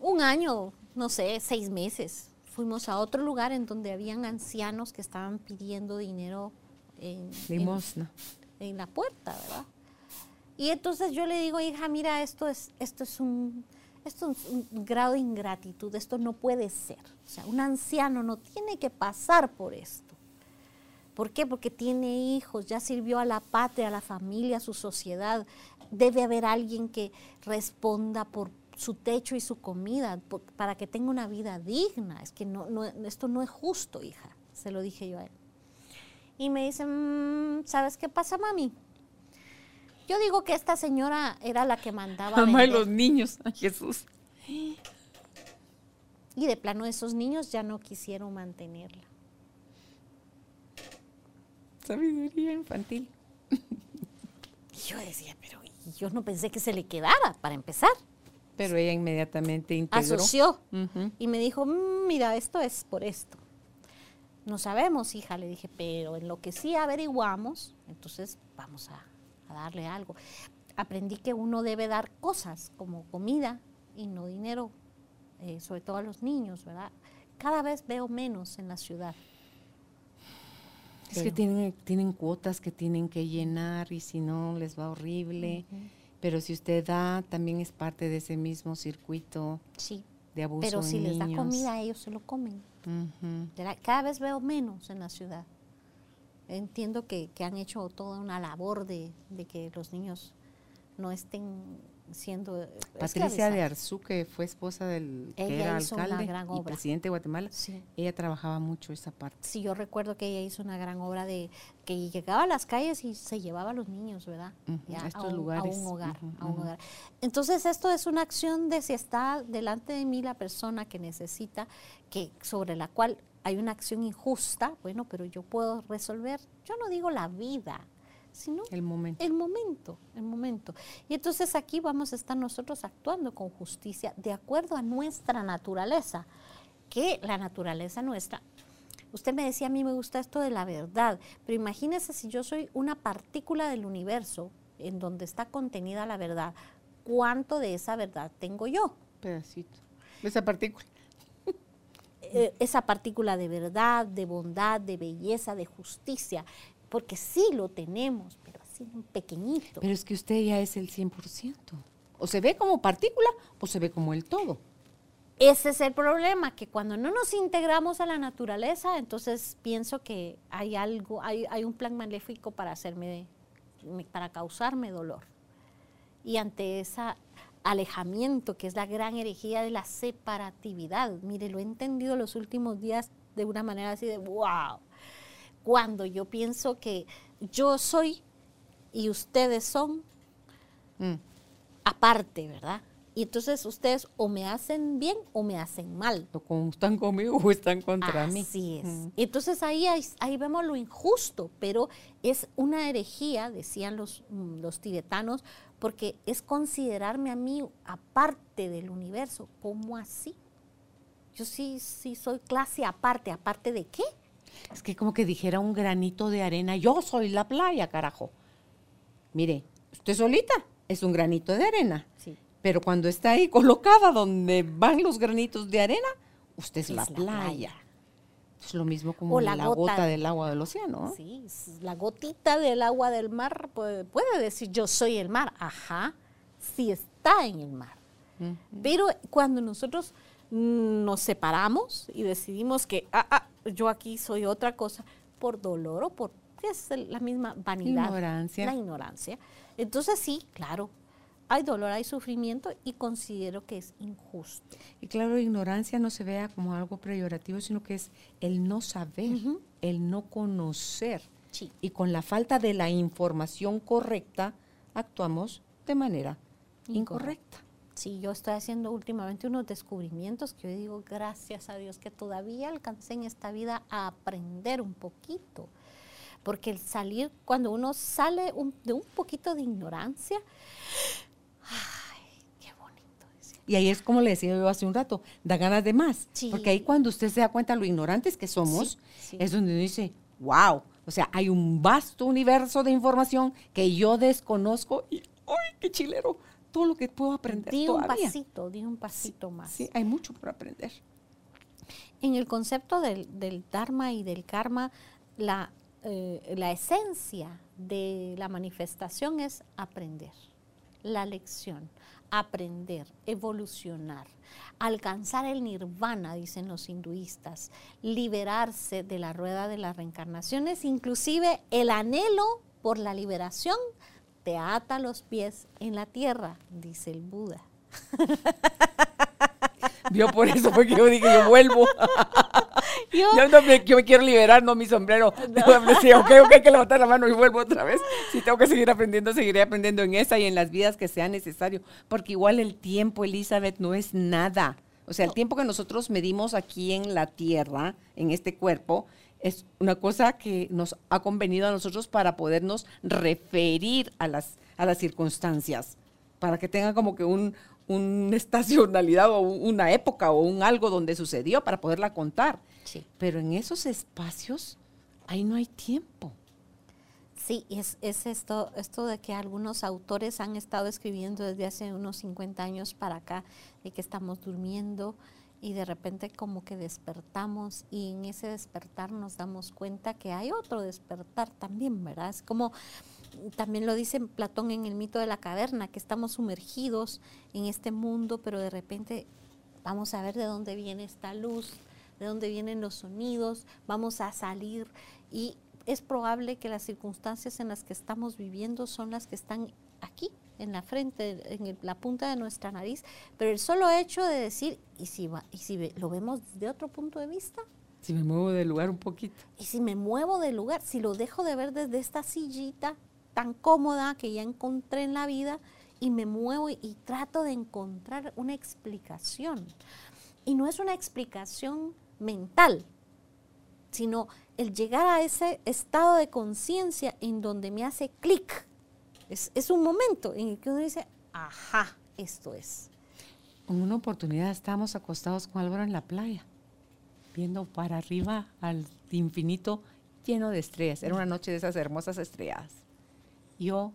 un año, no sé, seis meses, fuimos a otro lugar en donde habían ancianos que estaban pidiendo dinero en, limosna en, la puerta, ¿verdad? Y entonces yo le digo, hija, mira, esto es, esto es un, esto es un grado de ingratitud, esto no puede ser. O sea, un anciano no tiene que pasar por esto. ¿Por qué? Porque tiene hijos, ya sirvió a la patria, a la familia, a su sociedad. Debe haber alguien que responda por, su techo y su comida para que tenga una vida digna. Es que no, esto no es justo, hija. Se lo dije yo a él. Y me dice, mm, ¿sabes qué pasa, mami? Yo digo que esta señora era la que mandaba. Mamá los niños, a Jesús. Y de plano esos niños ya no quisieron mantenerla. Sabiduría infantil. <laughs> Y yo decía, pero yo no pensé que se le quedara, para empezar. Pero ella inmediatamente integró. Asoció y me dijo, mm, mira, esto es por esto. No sabemos, hija, le dije, pero en lo que sí averiguamos, entonces vamos a, darle algo. Aprendí que uno debe dar cosas como comida y no dinero, eh, sobre todo a los niños, ¿verdad? Cada vez veo menos en la ciudad. Es que tienen, tienen cuotas que tienen que llenar y si no les va horrible. Pero si usted da, también es parte de ese mismo circuito sí, de abuso. Pero si les da comida, ellos se lo comen. Cada vez veo menos en la ciudad. Entiendo que, han hecho toda una labor de, de que los niños no estén siendo Patricia de Arzú, que fue esposa del que era alcalde y presidente de Guatemala, ella trabajaba mucho esa parte. Sí, yo recuerdo que ella hizo una gran obra de que llegaba a las calles y se llevaba a los niños, ¿verdad? a estos lugares. A un hogar, a un hogar. Entonces esto es una acción de si está delante de mí la persona que necesita, que sobre la cual hay una acción injusta, bueno, pero yo puedo resolver, yo no digo la vida, sino el momento. El momento, el momento. Y entonces aquí vamos a estar nosotros actuando con justicia de acuerdo a nuestra naturaleza, que la naturaleza nuestra Usted me decía, a mí me gusta esto de la verdad, pero imagínese si yo soy una partícula del universo en donde está contenida la verdad, ¿cuánto de esa verdad tengo yo? Pedacito. Esa partícula. Eh, esa partícula de verdad, de bondad, de belleza, de justicia, porque sí lo tenemos, pero así un pequeñito. Pero es que usted ya es el 100%. O se ve como partícula o se ve como el todo. Ese es el problema, que cuando no nos integramos a la naturaleza, entonces pienso que hay algo, hay, hay un plan maléfico para hacerme, para causarme dolor. Y ante ese alejamiento, que es la gran herejía de la separatividad, mire, lo he entendido los últimos días de una manera así de wow. Cuando yo pienso que yo soy y ustedes son mm. aparte, ¿verdad? Y entonces ustedes o me hacen bien o me hacen mal. O están conmigo o están contra mí. Así es. Mm. Entonces ahí, ahí vemos lo injusto, pero es una herejía, decían los, mm, los tibetanos, porque es considerarme a mí aparte del universo. ¿Cómo así? Yo sí, sí soy clase aparte. ¿Aparte de qué? Es que como que dijera un granito de arena, yo soy la playa, carajo. Mire, usted solita es un granito de arena. Sí. Pero cuando está ahí colocada donde van los granitos de arena, usted es, la, playa. Es lo mismo como la, gota, del agua del océano. Sí, la gotita del agua del mar puede, decir yo soy el mar. Ajá, sí está en el mar. Pero cuando nosotros nos separamos y decidimos que ah, ah, yo aquí soy otra cosa, por dolor o por es la misma vanidad, ignorancia. la ignorancia. Entonces sí, claro, hay dolor, hay sufrimiento y considero que es injusto. Y claro, ignorancia no se vea como algo peyorativo, sino que es el no saber, el no conocer. Y con la falta de la información correcta, actuamos de manera incorrecta. Sí, yo estoy haciendo últimamente unos descubrimientos que yo digo, gracias a Dios que todavía alcancé en esta vida a aprender un poquito. Porque el salir, cuando uno sale de un poquito de ignorancia. Y ahí es como le decía yo hace un rato, da ganas de más. Porque ahí cuando usted se da cuenta de lo ignorantes que somos, es donde uno dice, wow, o sea, hay un vasto universo de información que yo desconozco y, ¡ay, qué chilero! Todo lo que puedo aprender di un pasito, di un pasito más. Sí, hay mucho por aprender. En el concepto del, Dharma y del Karma, la, eh, la esencia de la manifestación es aprender la lección, aprender, evolucionar, alcanzar el nirvana, dicen los hinduistas, liberarse de la rueda de las reencarnaciones, inclusive el anhelo por la liberación te ata los pies en la tierra, dice el Buda. <laughs> Vio por eso fue que yo dije, yo vuelvo. <laughs> yo, no me, yo me quiero liberar, no mi sombrero. No. Sí, ok, ok, que levantar la mano y vuelvo otra vez. Si tengo que seguir aprendiendo, seguiré aprendiendo en esa y en las vidas que sea necesario. Porque igual el tiempo, Elizabeth, no es nada. O sea, el tiempo que nosotros medimos aquí en la tierra, en este cuerpo, es una cosa que nos ha convenido a nosotros para podernos referir a las, a las circunstancias, para que tenga como que un, una <laughs> estacionalidad o una época o un algo donde sucedió para poderla contar. Sí. Pero en esos espacios, ahí no hay tiempo. Sí, es, es esto, esto de que algunos autores han estado escribiendo desde hace unos 50 años para acá, de que estamos durmiendo y de repente como que despertamos y en ese despertar nos damos cuenta que hay otro despertar también, ¿verdad? Es como también lo dice Platón en el mito de la caverna, que estamos sumergidos en este mundo, pero de repente vamos a ver de dónde viene esta luz, de dónde vienen los sonidos, vamos a salir y es probable que las circunstancias en las que estamos viviendo son las que están aquí, en la frente, en la punta de nuestra nariz, pero el solo hecho de decir, ¿y si, y si lo vemos de otro punto de vista? Si me muevo del lugar un poquito. Y si me muevo del lugar, si lo dejo de ver desde esta sillita, tan cómoda que ya encontré en la vida y me muevo y, trato de encontrar una explicación. Y no es una explicación mental, sino el llegar a ese estado de conciencia en donde me hace clic. Es, es un momento en el que uno dice, ajá, esto es. En una oportunidad estábamos acostados con Álvaro en la playa, viendo para arriba al infinito lleno de estrellas. Era una noche de esas hermosas estrelladas. Yo,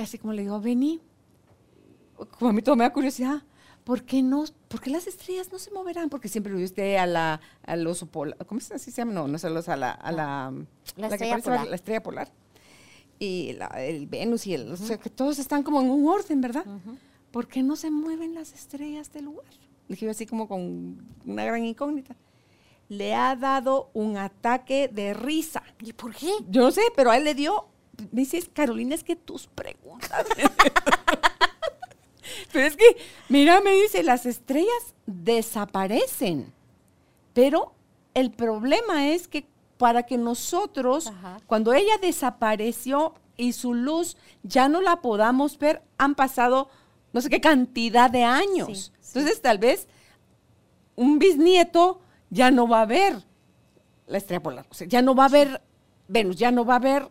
así como le digo, vení, como a mí todo me da curiosidad, ¿por qué no? ¿Por qué las estrellas no se moverán? Porque siempre lo viste a la, al oso polar, ¿cómo se así se llama? No, no es al oso, a la, a la, La que estrella polar. La estrella polar. Y la- el Venus y el, o sea, que todos están como en un orden, ¿verdad? ¿Por qué no se mueven las estrellas del lugar? Le dije yo así como con una gran incógnita. Le ha dado un ataque de risa. ¿Y por qué? Yo no sé, pero a él le dio. Me dices, Carolina, es que tus preguntas. <laughs> pero es que, mira, me dice, las estrellas desaparecen. Pero el problema es que para que nosotros, Ajá. cuando ella desapareció y su luz ya no la podamos ver, han pasado no sé qué cantidad de años. Sí, sí. Entonces, tal vez un bisnieto ya no va a ver la estrella polar. O sea, ya no va a ver Venus, ya no va a ver,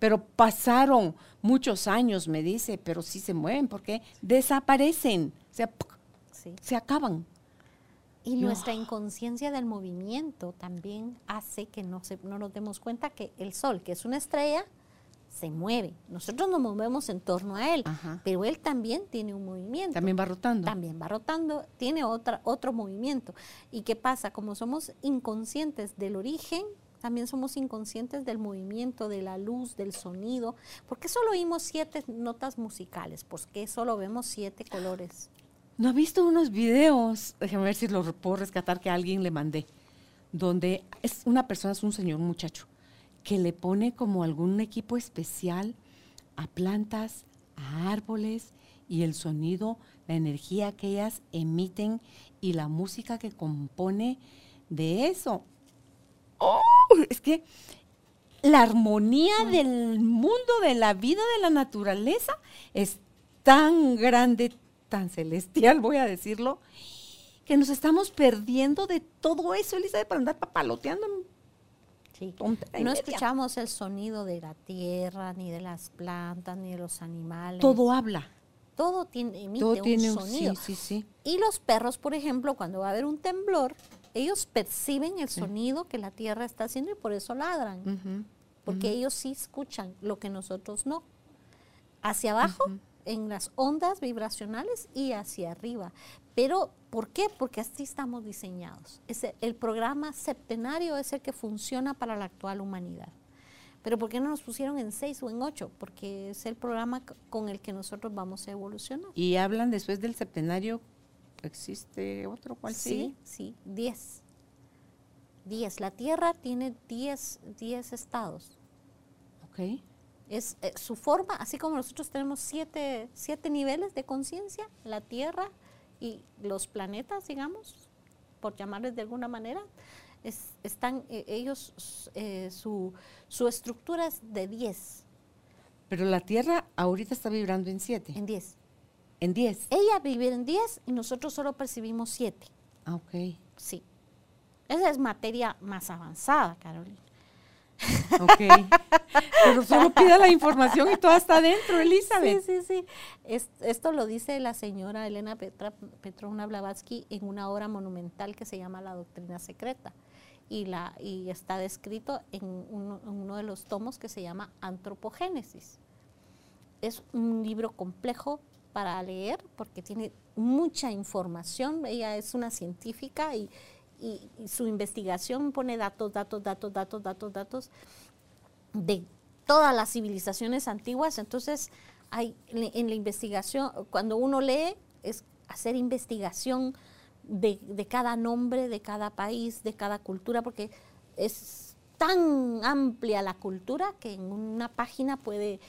pero pasaron muchos años, me dice, pero sí se mueven porque desaparecen, o sea, se acaban. Y nuestra inconsciencia del movimiento también hace que no, se, no nos demos cuenta que el Sol, que es una estrella, se mueve. Nosotros nos movemos en torno a él, Ajá. pero él también tiene un movimiento. También va rotando. También va rotando, tiene otra, otro movimiento. ¿Y qué pasa? Como somos inconscientes del origen, también somos inconscientes del movimiento, de la luz, del sonido. ¿Por qué solo oímos siete notas musicales? ¿Por qué solo vemos siete colores? ¿No ha visto unos videos? Déjame ver si lo puedo rescatar que a alguien le mandé. Donde es una persona, es un señor, un muchacho, que le pone como algún equipo especial a plantas, a árboles y el sonido, la energía que ellas emiten y la música que compone de eso. ¡Oh! <laughs> Es que la armonía del mundo, de la vida, de la naturaleza es tan grande, tan celestial, voy a decirlo, que nos estamos perdiendo de todo eso, Elizabeth, para andar papaloteando. Sí. No escuchamos el sonido de la tierra, ni de las plantas, ni de los animales. Todo habla. Todo tiene, emite Todo un tiene un sonido. sí, sí, sí. Y los perros, por ejemplo, cuando va a haber un temblor, ellos perciben el sonido que la tierra está haciendo y por eso ladran. Porque ellos sí escuchan lo que nosotros no. Hacia abajo, en las ondas vibracionales y hacia arriba. Pero, ¿por qué? Porque así estamos diseñados. Ese- el programa septenario es el que funciona para la actual humanidad. Pero ¿por qué no nos pusieron en seis o en ocho? Porque es el programa con el que nosotros vamos a evolucionar. Y hablan después del septenario, ¿existe otro? ¿Cuál Sí, sí, 10. 10. La Tierra tiene 10 10 estados. Ok. Es eh, su forma, así como nosotros tenemos siete, siete niveles de conciencia, la Tierra y los planetas, digamos, por llamarles de alguna manera, es- están eh, ellos, eh, su, su estructura es de 10, Pero la Tierra ahorita está vibrando en 7, en 10. En 10. Ella en 10 y nosotros solo percibimos 7. Ah, ok. Sí. Esa es materia más avanzada, Carolina. Ok. Pero solo pida la información y todo está adentro, Elizabeth. Sí, sí, sí. Es- esto lo dice la señora Elena Petra, Petrovna Blavatsky en una obra monumental que se llama La Doctrina Secreta. Y, la, y está descrito en uno, en uno de los tomos que se llama Antropogénesis. Es un libro complejo para leer porque tiene mucha información. Ella es una científica y, y- su investigación pone datos, datos, datos, datos, datos, datos de todas las civilizaciones antiguas. Entonces, hay en la investigación, cuando uno lee, es hacer investigación de, de cada nombre, de cada país, de cada cultura, porque es tan amplia la cultura que en una página puede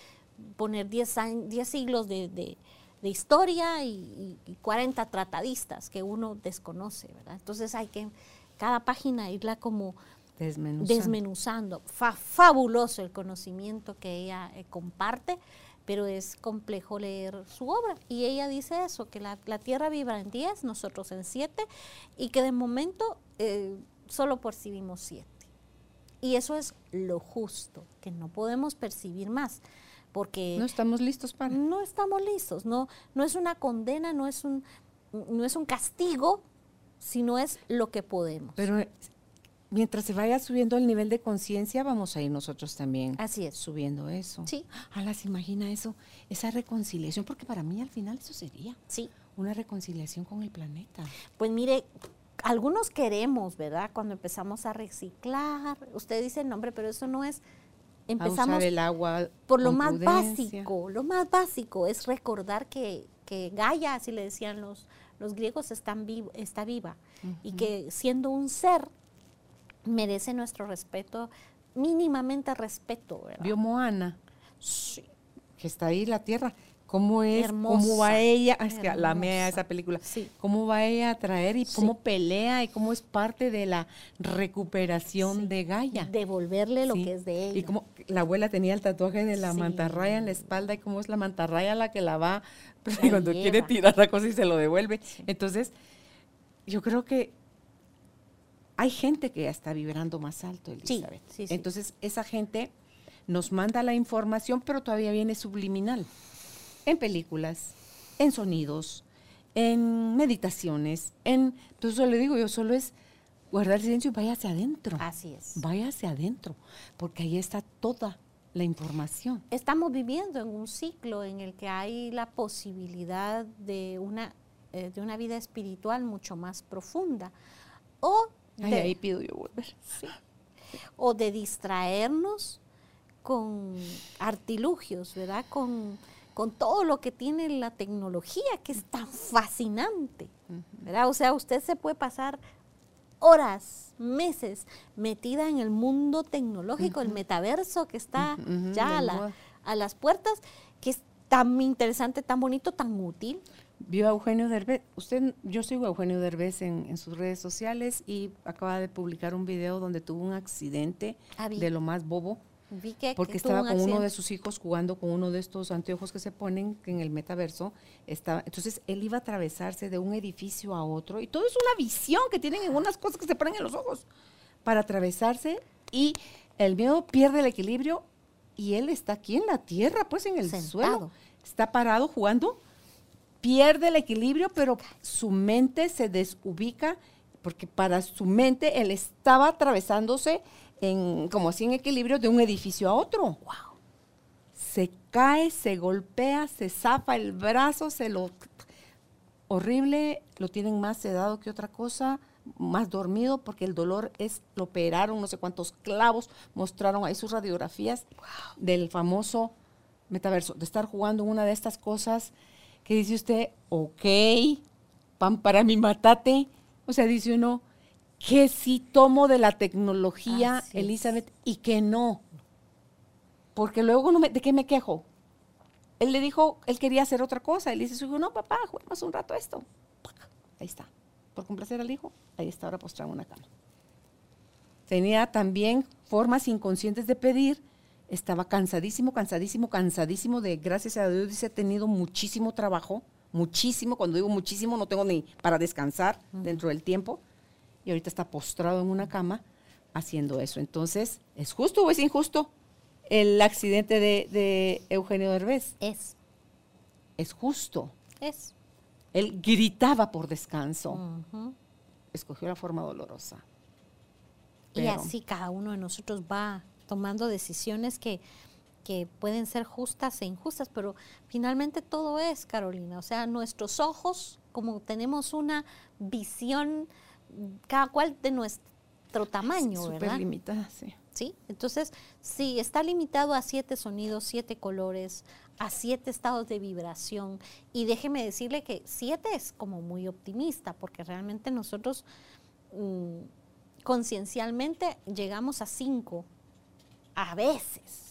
poner 10 años- 10 siglos de- de historia y, y- y 40 tratadistas que uno desconoce, ¿verdad? Entonces hay que cada página irla como Desmenuzando. desmenuzando. Fa- fabuloso el conocimiento que ella eh, comparte, pero es complejo leer su obra. Y ella dice eso, que la, la Tierra vibra en 10, nosotros en 7, y que de momento, eh, solo percibimos siete. Y eso es lo justo, que no podemos percibir más, porque No estamos listos para. no estamos listos, no, no es una condena, no es un, no es un castigo, sino es lo que podemos. Pero eh, mientras se vaya subiendo el nivel de conciencia, vamos a ir nosotros también Así es. subiendo eso. Sí, Ala, se imagina eso, esa reconciliación, porque para mí al final eso sería sí. una reconciliación con el planeta. Pues mire, algunos queremos, ¿verdad? Cuando empezamos a reciclar, usted dice, no, hombre, pero eso no es, A empezamos usar el agua por lo más prudencia. básico, lo más básico es recordar que, que Gaia, así le decían los, los griegos, están vivo, está viva y que siendo un ser merece nuestro respeto, mínimamente respeto, ¿verdad? Vio Moana, Sí, que está ahí la tierra. ¿Cómo es? ¿Cómo va ella? Es que la mea esa película. Sí. ¿Cómo va ella a traer y Sí. cómo pelea y cómo es parte de la recuperación Sí. de Gaia? devolverle lo que es de ella. Y como la abuela tenía el tatuaje de la mantarraya en la espalda y cómo es la mantarraya la que la va <laughs> La cuando quiere tirar la cosa y se lo devuelve. Entonces, yo creo que hay gente que ya está vibrando más alto, Elizabeth. Entonces, esa gente nos manda la información, pero todavía viene subliminal. En películas, en sonidos, en meditaciones, en... Entonces, yo le digo, yo solo es guardar silencio y váyase adentro. Así es. Váyase adentro, porque ahí está toda la información. Estamos viviendo en un ciclo en el que hay la posibilidad de una, eh, de una vida espiritual mucho más profunda. O Ay, ahí pido yo volver. o de distraernos con artilugios, ¿verdad? Con, con todo lo que tiene la tecnología, que es tan fascinante, ¿verdad? O sea, usted se puede pasar horas, meses metida en el mundo tecnológico, el metaverso que está ya a, la- las puertas, que es tan interesante, tan bonito, tan útil. Vio a Eugenio Derbez. Usted, yo sigo a Eugenio Derbez en, en sus redes sociales y acaba de publicar un video donde tuvo un accidente Ah, de lo más bobo, Vi que, porque que estaba con uno de sus hijos jugando con uno de estos anteojos que se ponen en el metaverso. Estaba, entonces él iba a atravesarse de un edificio a otro y todo es una visión que tienen en unas cosas que se ponen en los ojos para atravesarse y el miedo pierde el equilibrio y él está aquí en la tierra, pues en el Sentado. suelo, está parado jugando, pierde el equilibrio, pero su mente se desubica porque para su mente él estaba atravesándose en, como así en equilibrio de un edificio a otro. Se cae, se golpea, se zafa el brazo, se lo horrible, lo tienen más sedado que otra cosa, más dormido, porque el dolor es, lo operaron, no sé cuántos clavos, mostraron ahí sus radiografías del famoso metaverso, de estar jugando una de estas cosas que dice usted, ok, pan para mi matate. O sea, dice uno, que sí tomo de la tecnología, Así es. Elizabeth, y que no. Porque luego, no me- ¿de qué me quejo? Él le dijo, él quería hacer otra cosa. Él dice, su hijo, no, papá, juguemos un rato esto. Ahí está. Por complacer al hijo, ahí está ahora postrado en una cama. Tenía también formas inconscientes de pedir. Estaba cansadísimo, cansadísimo, cansadísimo de, gracias a Dios, dice, he tenido muchísimo trabajo, muchísimo. Cuando digo muchísimo, no tengo ni para descansar dentro del tiempo. Y ahorita está postrado en una cama haciendo eso. Entonces, ¿es justo o es injusto el accidente de, de Eugenio Derbez? Es, Es justo. es. Él gritaba por descanso. Escogió la forma dolorosa. Y así cada uno de nosotros va tomando decisiones que, que pueden ser justas e injustas, pero finalmente todo es, Carolina. O sea, nuestros ojos, como tenemos una visión, cada cual de nuestro tamaño, Súper ¿verdad? limitada, sí. ¿sí? Entonces, si está limitado a siete sonidos, siete colores, a siete estados de vibración, y déjeme decirle que siete es como muy optimista, porque realmente nosotros mm, conciencialmente llegamos a cinco, a veces,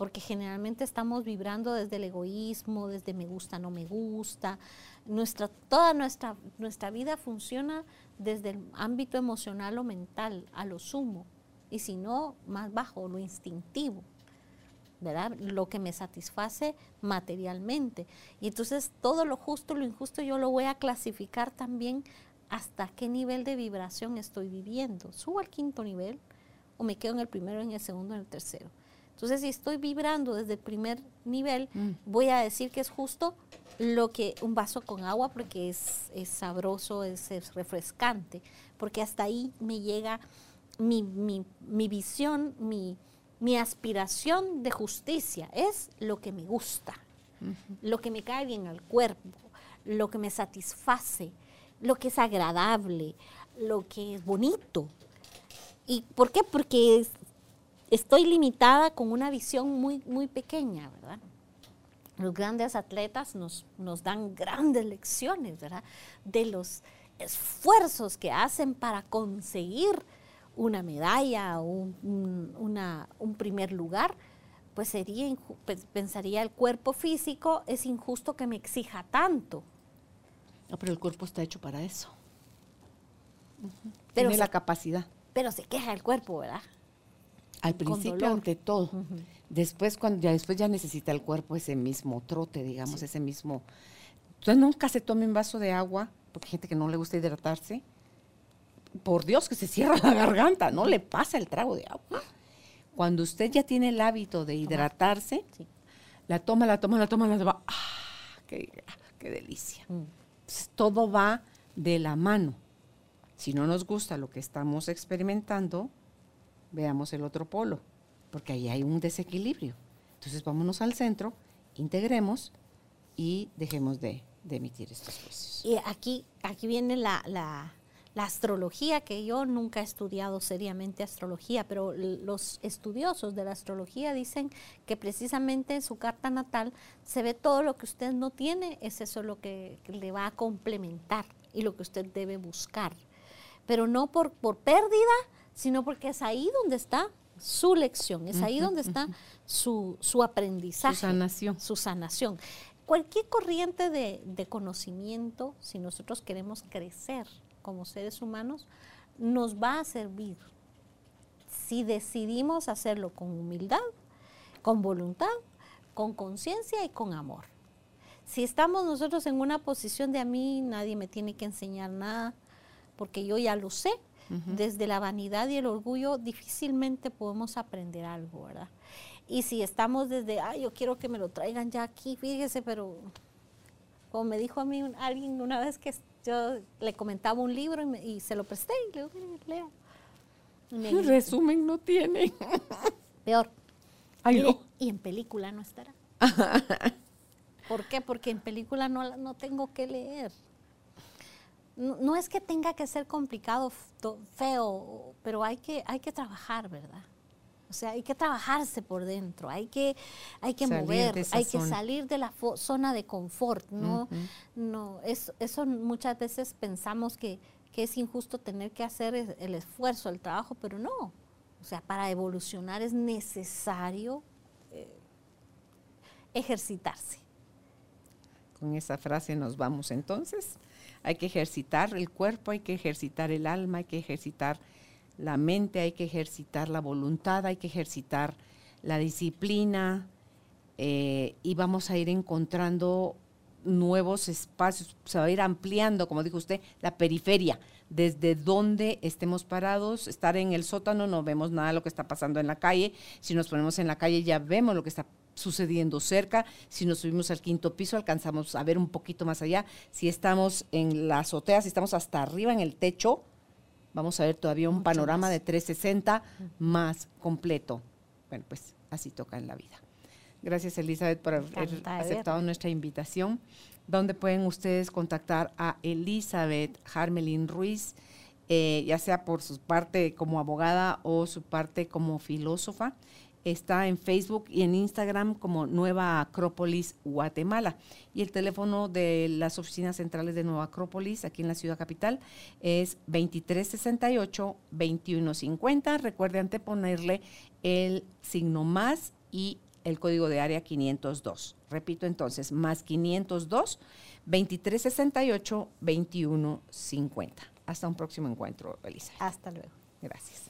porque generalmente estamos vibrando desde el egoísmo, desde me gusta, no me gusta. Nuestra, toda nuestra, nuestra vida funciona desde el ámbito emocional o mental, a lo sumo, y si no, más bajo, lo instintivo. ¿verdad? Lo que me satisface materialmente. Y entonces todo lo justo, lo injusto, yo lo voy a clasificar también hasta qué nivel de vibración estoy viviendo. Subo al quinto nivel o me quedo en el primero, en el segundo, en el tercero. Entonces, si estoy vibrando desde el primer nivel, mm. voy a decir que es justo lo que un vaso con agua porque es, sabroso, es, refrescante, porque hasta ahí me llega mi, visión, mi, mi, aspiración de justicia, es lo que me gusta, lo que me cae bien al cuerpo, lo que me satisface, lo que es agradable, lo que es bonito. ¿Y por qué? Porque estoy limitada con una visión muy, muy pequeña, ¿verdad? Los grandes atletas nos, nos dan grandes lecciones, ¿verdad? De los esfuerzos que hacen para conseguir una medalla o un, un primer lugar, pues sería, pensaría el cuerpo físico, es injusto que me exija tanto, no, pero el cuerpo está hecho para eso. Tiene la capacidad. Pero se queja el cuerpo, ¿verdad? Al principio, ante todo. Después, cuando ya después ya necesita el cuerpo ese mismo trote, digamos, ese mismo. Entonces nunca se tome un vaso de agua, porque hay gente que no le gusta hidratarse. Por Dios que se cierra la garganta, no le pasa el trago de agua. Cuando usted ya tiene el hábito de hidratarse, la toma, la toma, la toma, la toma. ¡Ah! ¡Qué, qué delicia! Mm todo va de la mano. Si no nos gusta lo que estamos experimentando, veamos el otro polo, porque ahí hay un desequilibrio. Entonces vámonos al centro, integremos y dejemos de, emitir estos juicios. Y aquí, aquí viene la, la, la, astrología, que yo nunca he estudiado seriamente astrología, pero los estudiosos de la astrología dicen que precisamente en su carta natal se ve todo lo que usted no tiene, es eso lo que le va a complementar y lo que usted debe buscar. Pero no por, por pérdida, sino porque es ahí donde está su lección, es ahí donde está su, su, aprendizaje. Su sanación. Su sanación. Cualquier corriente de, de conocimiento, si nosotros queremos crecer, como seres humanos nos va a servir si decidimos hacerlo con humildad, con voluntad, con conciencia y con amor. Si estamos nosotros en una posición de a mí nadie me tiene que enseñar nada, porque yo ya lo sé, desde la vanidad y el orgullo difícilmente podemos aprender algo, ¿verdad? Y si estamos desde, ay, yo quiero que me lo traigan ya aquí, fíjese, pero como me dijo a mí alguien una vez que yo le comentaba un libro y, se lo presté y le digo, lea. El resumen no tiene. <laughs> Peor. Y en película no estará. <laughs> ¿Por qué? Porque en película no, no tengo que leer. No, es que tenga que ser complicado, feo, pero hay que, hay que trabajar, ¿verdad? O sea, hay que trabajarse por dentro, hay que, hay que mover, hay que salir de la zona de confort, ¿no? no eso, eso muchas veces pensamos que, es injusto tener que hacer el esfuerzo, el trabajo, pero no. O sea, para evolucionar es necesario eh, ejercitarse. Con esa frase nos vamos entonces. Hay que ejercitar el cuerpo, hay que ejercitar el alma, hay que ejercitar la mente, hay que ejercitar la voluntad, hay que ejercitar la disciplina eh, y vamos a ir encontrando nuevos espacios, se va a ir ampliando, como dijo usted, la periferia, desde donde estemos parados, estar en el sótano, no vemos nada de lo que está pasando en la calle, si nos ponemos en la calle ya vemos lo que está sucediendo cerca, si nos subimos al quinto piso alcanzamos a ver un poquito más allá, si estamos en la azotea, si estamos hasta arriba en el techo, vamos a ver todavía un panorama de 360 más completo. Bueno, pues así toca en la vida. Gracias Elizabeth por haber aceptado nuestra invitación. ¿Dónde pueden ustedes contactar a Elizabeth Harmelin Ruiz, eh, ya sea por su parte como abogada o su parte como filósofa? Está en Facebook y en Instagram como Nueva Acrópolis Guatemala. Y el teléfono de las oficinas centrales de Nueva Acrópolis, aquí en la ciudad capital, es 2368-2150. Recuerde anteponerle el signo más y el código de área 502. Repito entonces, más 502 2368 2150. Hasta un próximo encuentro, Elisa. Hasta luego. Gracias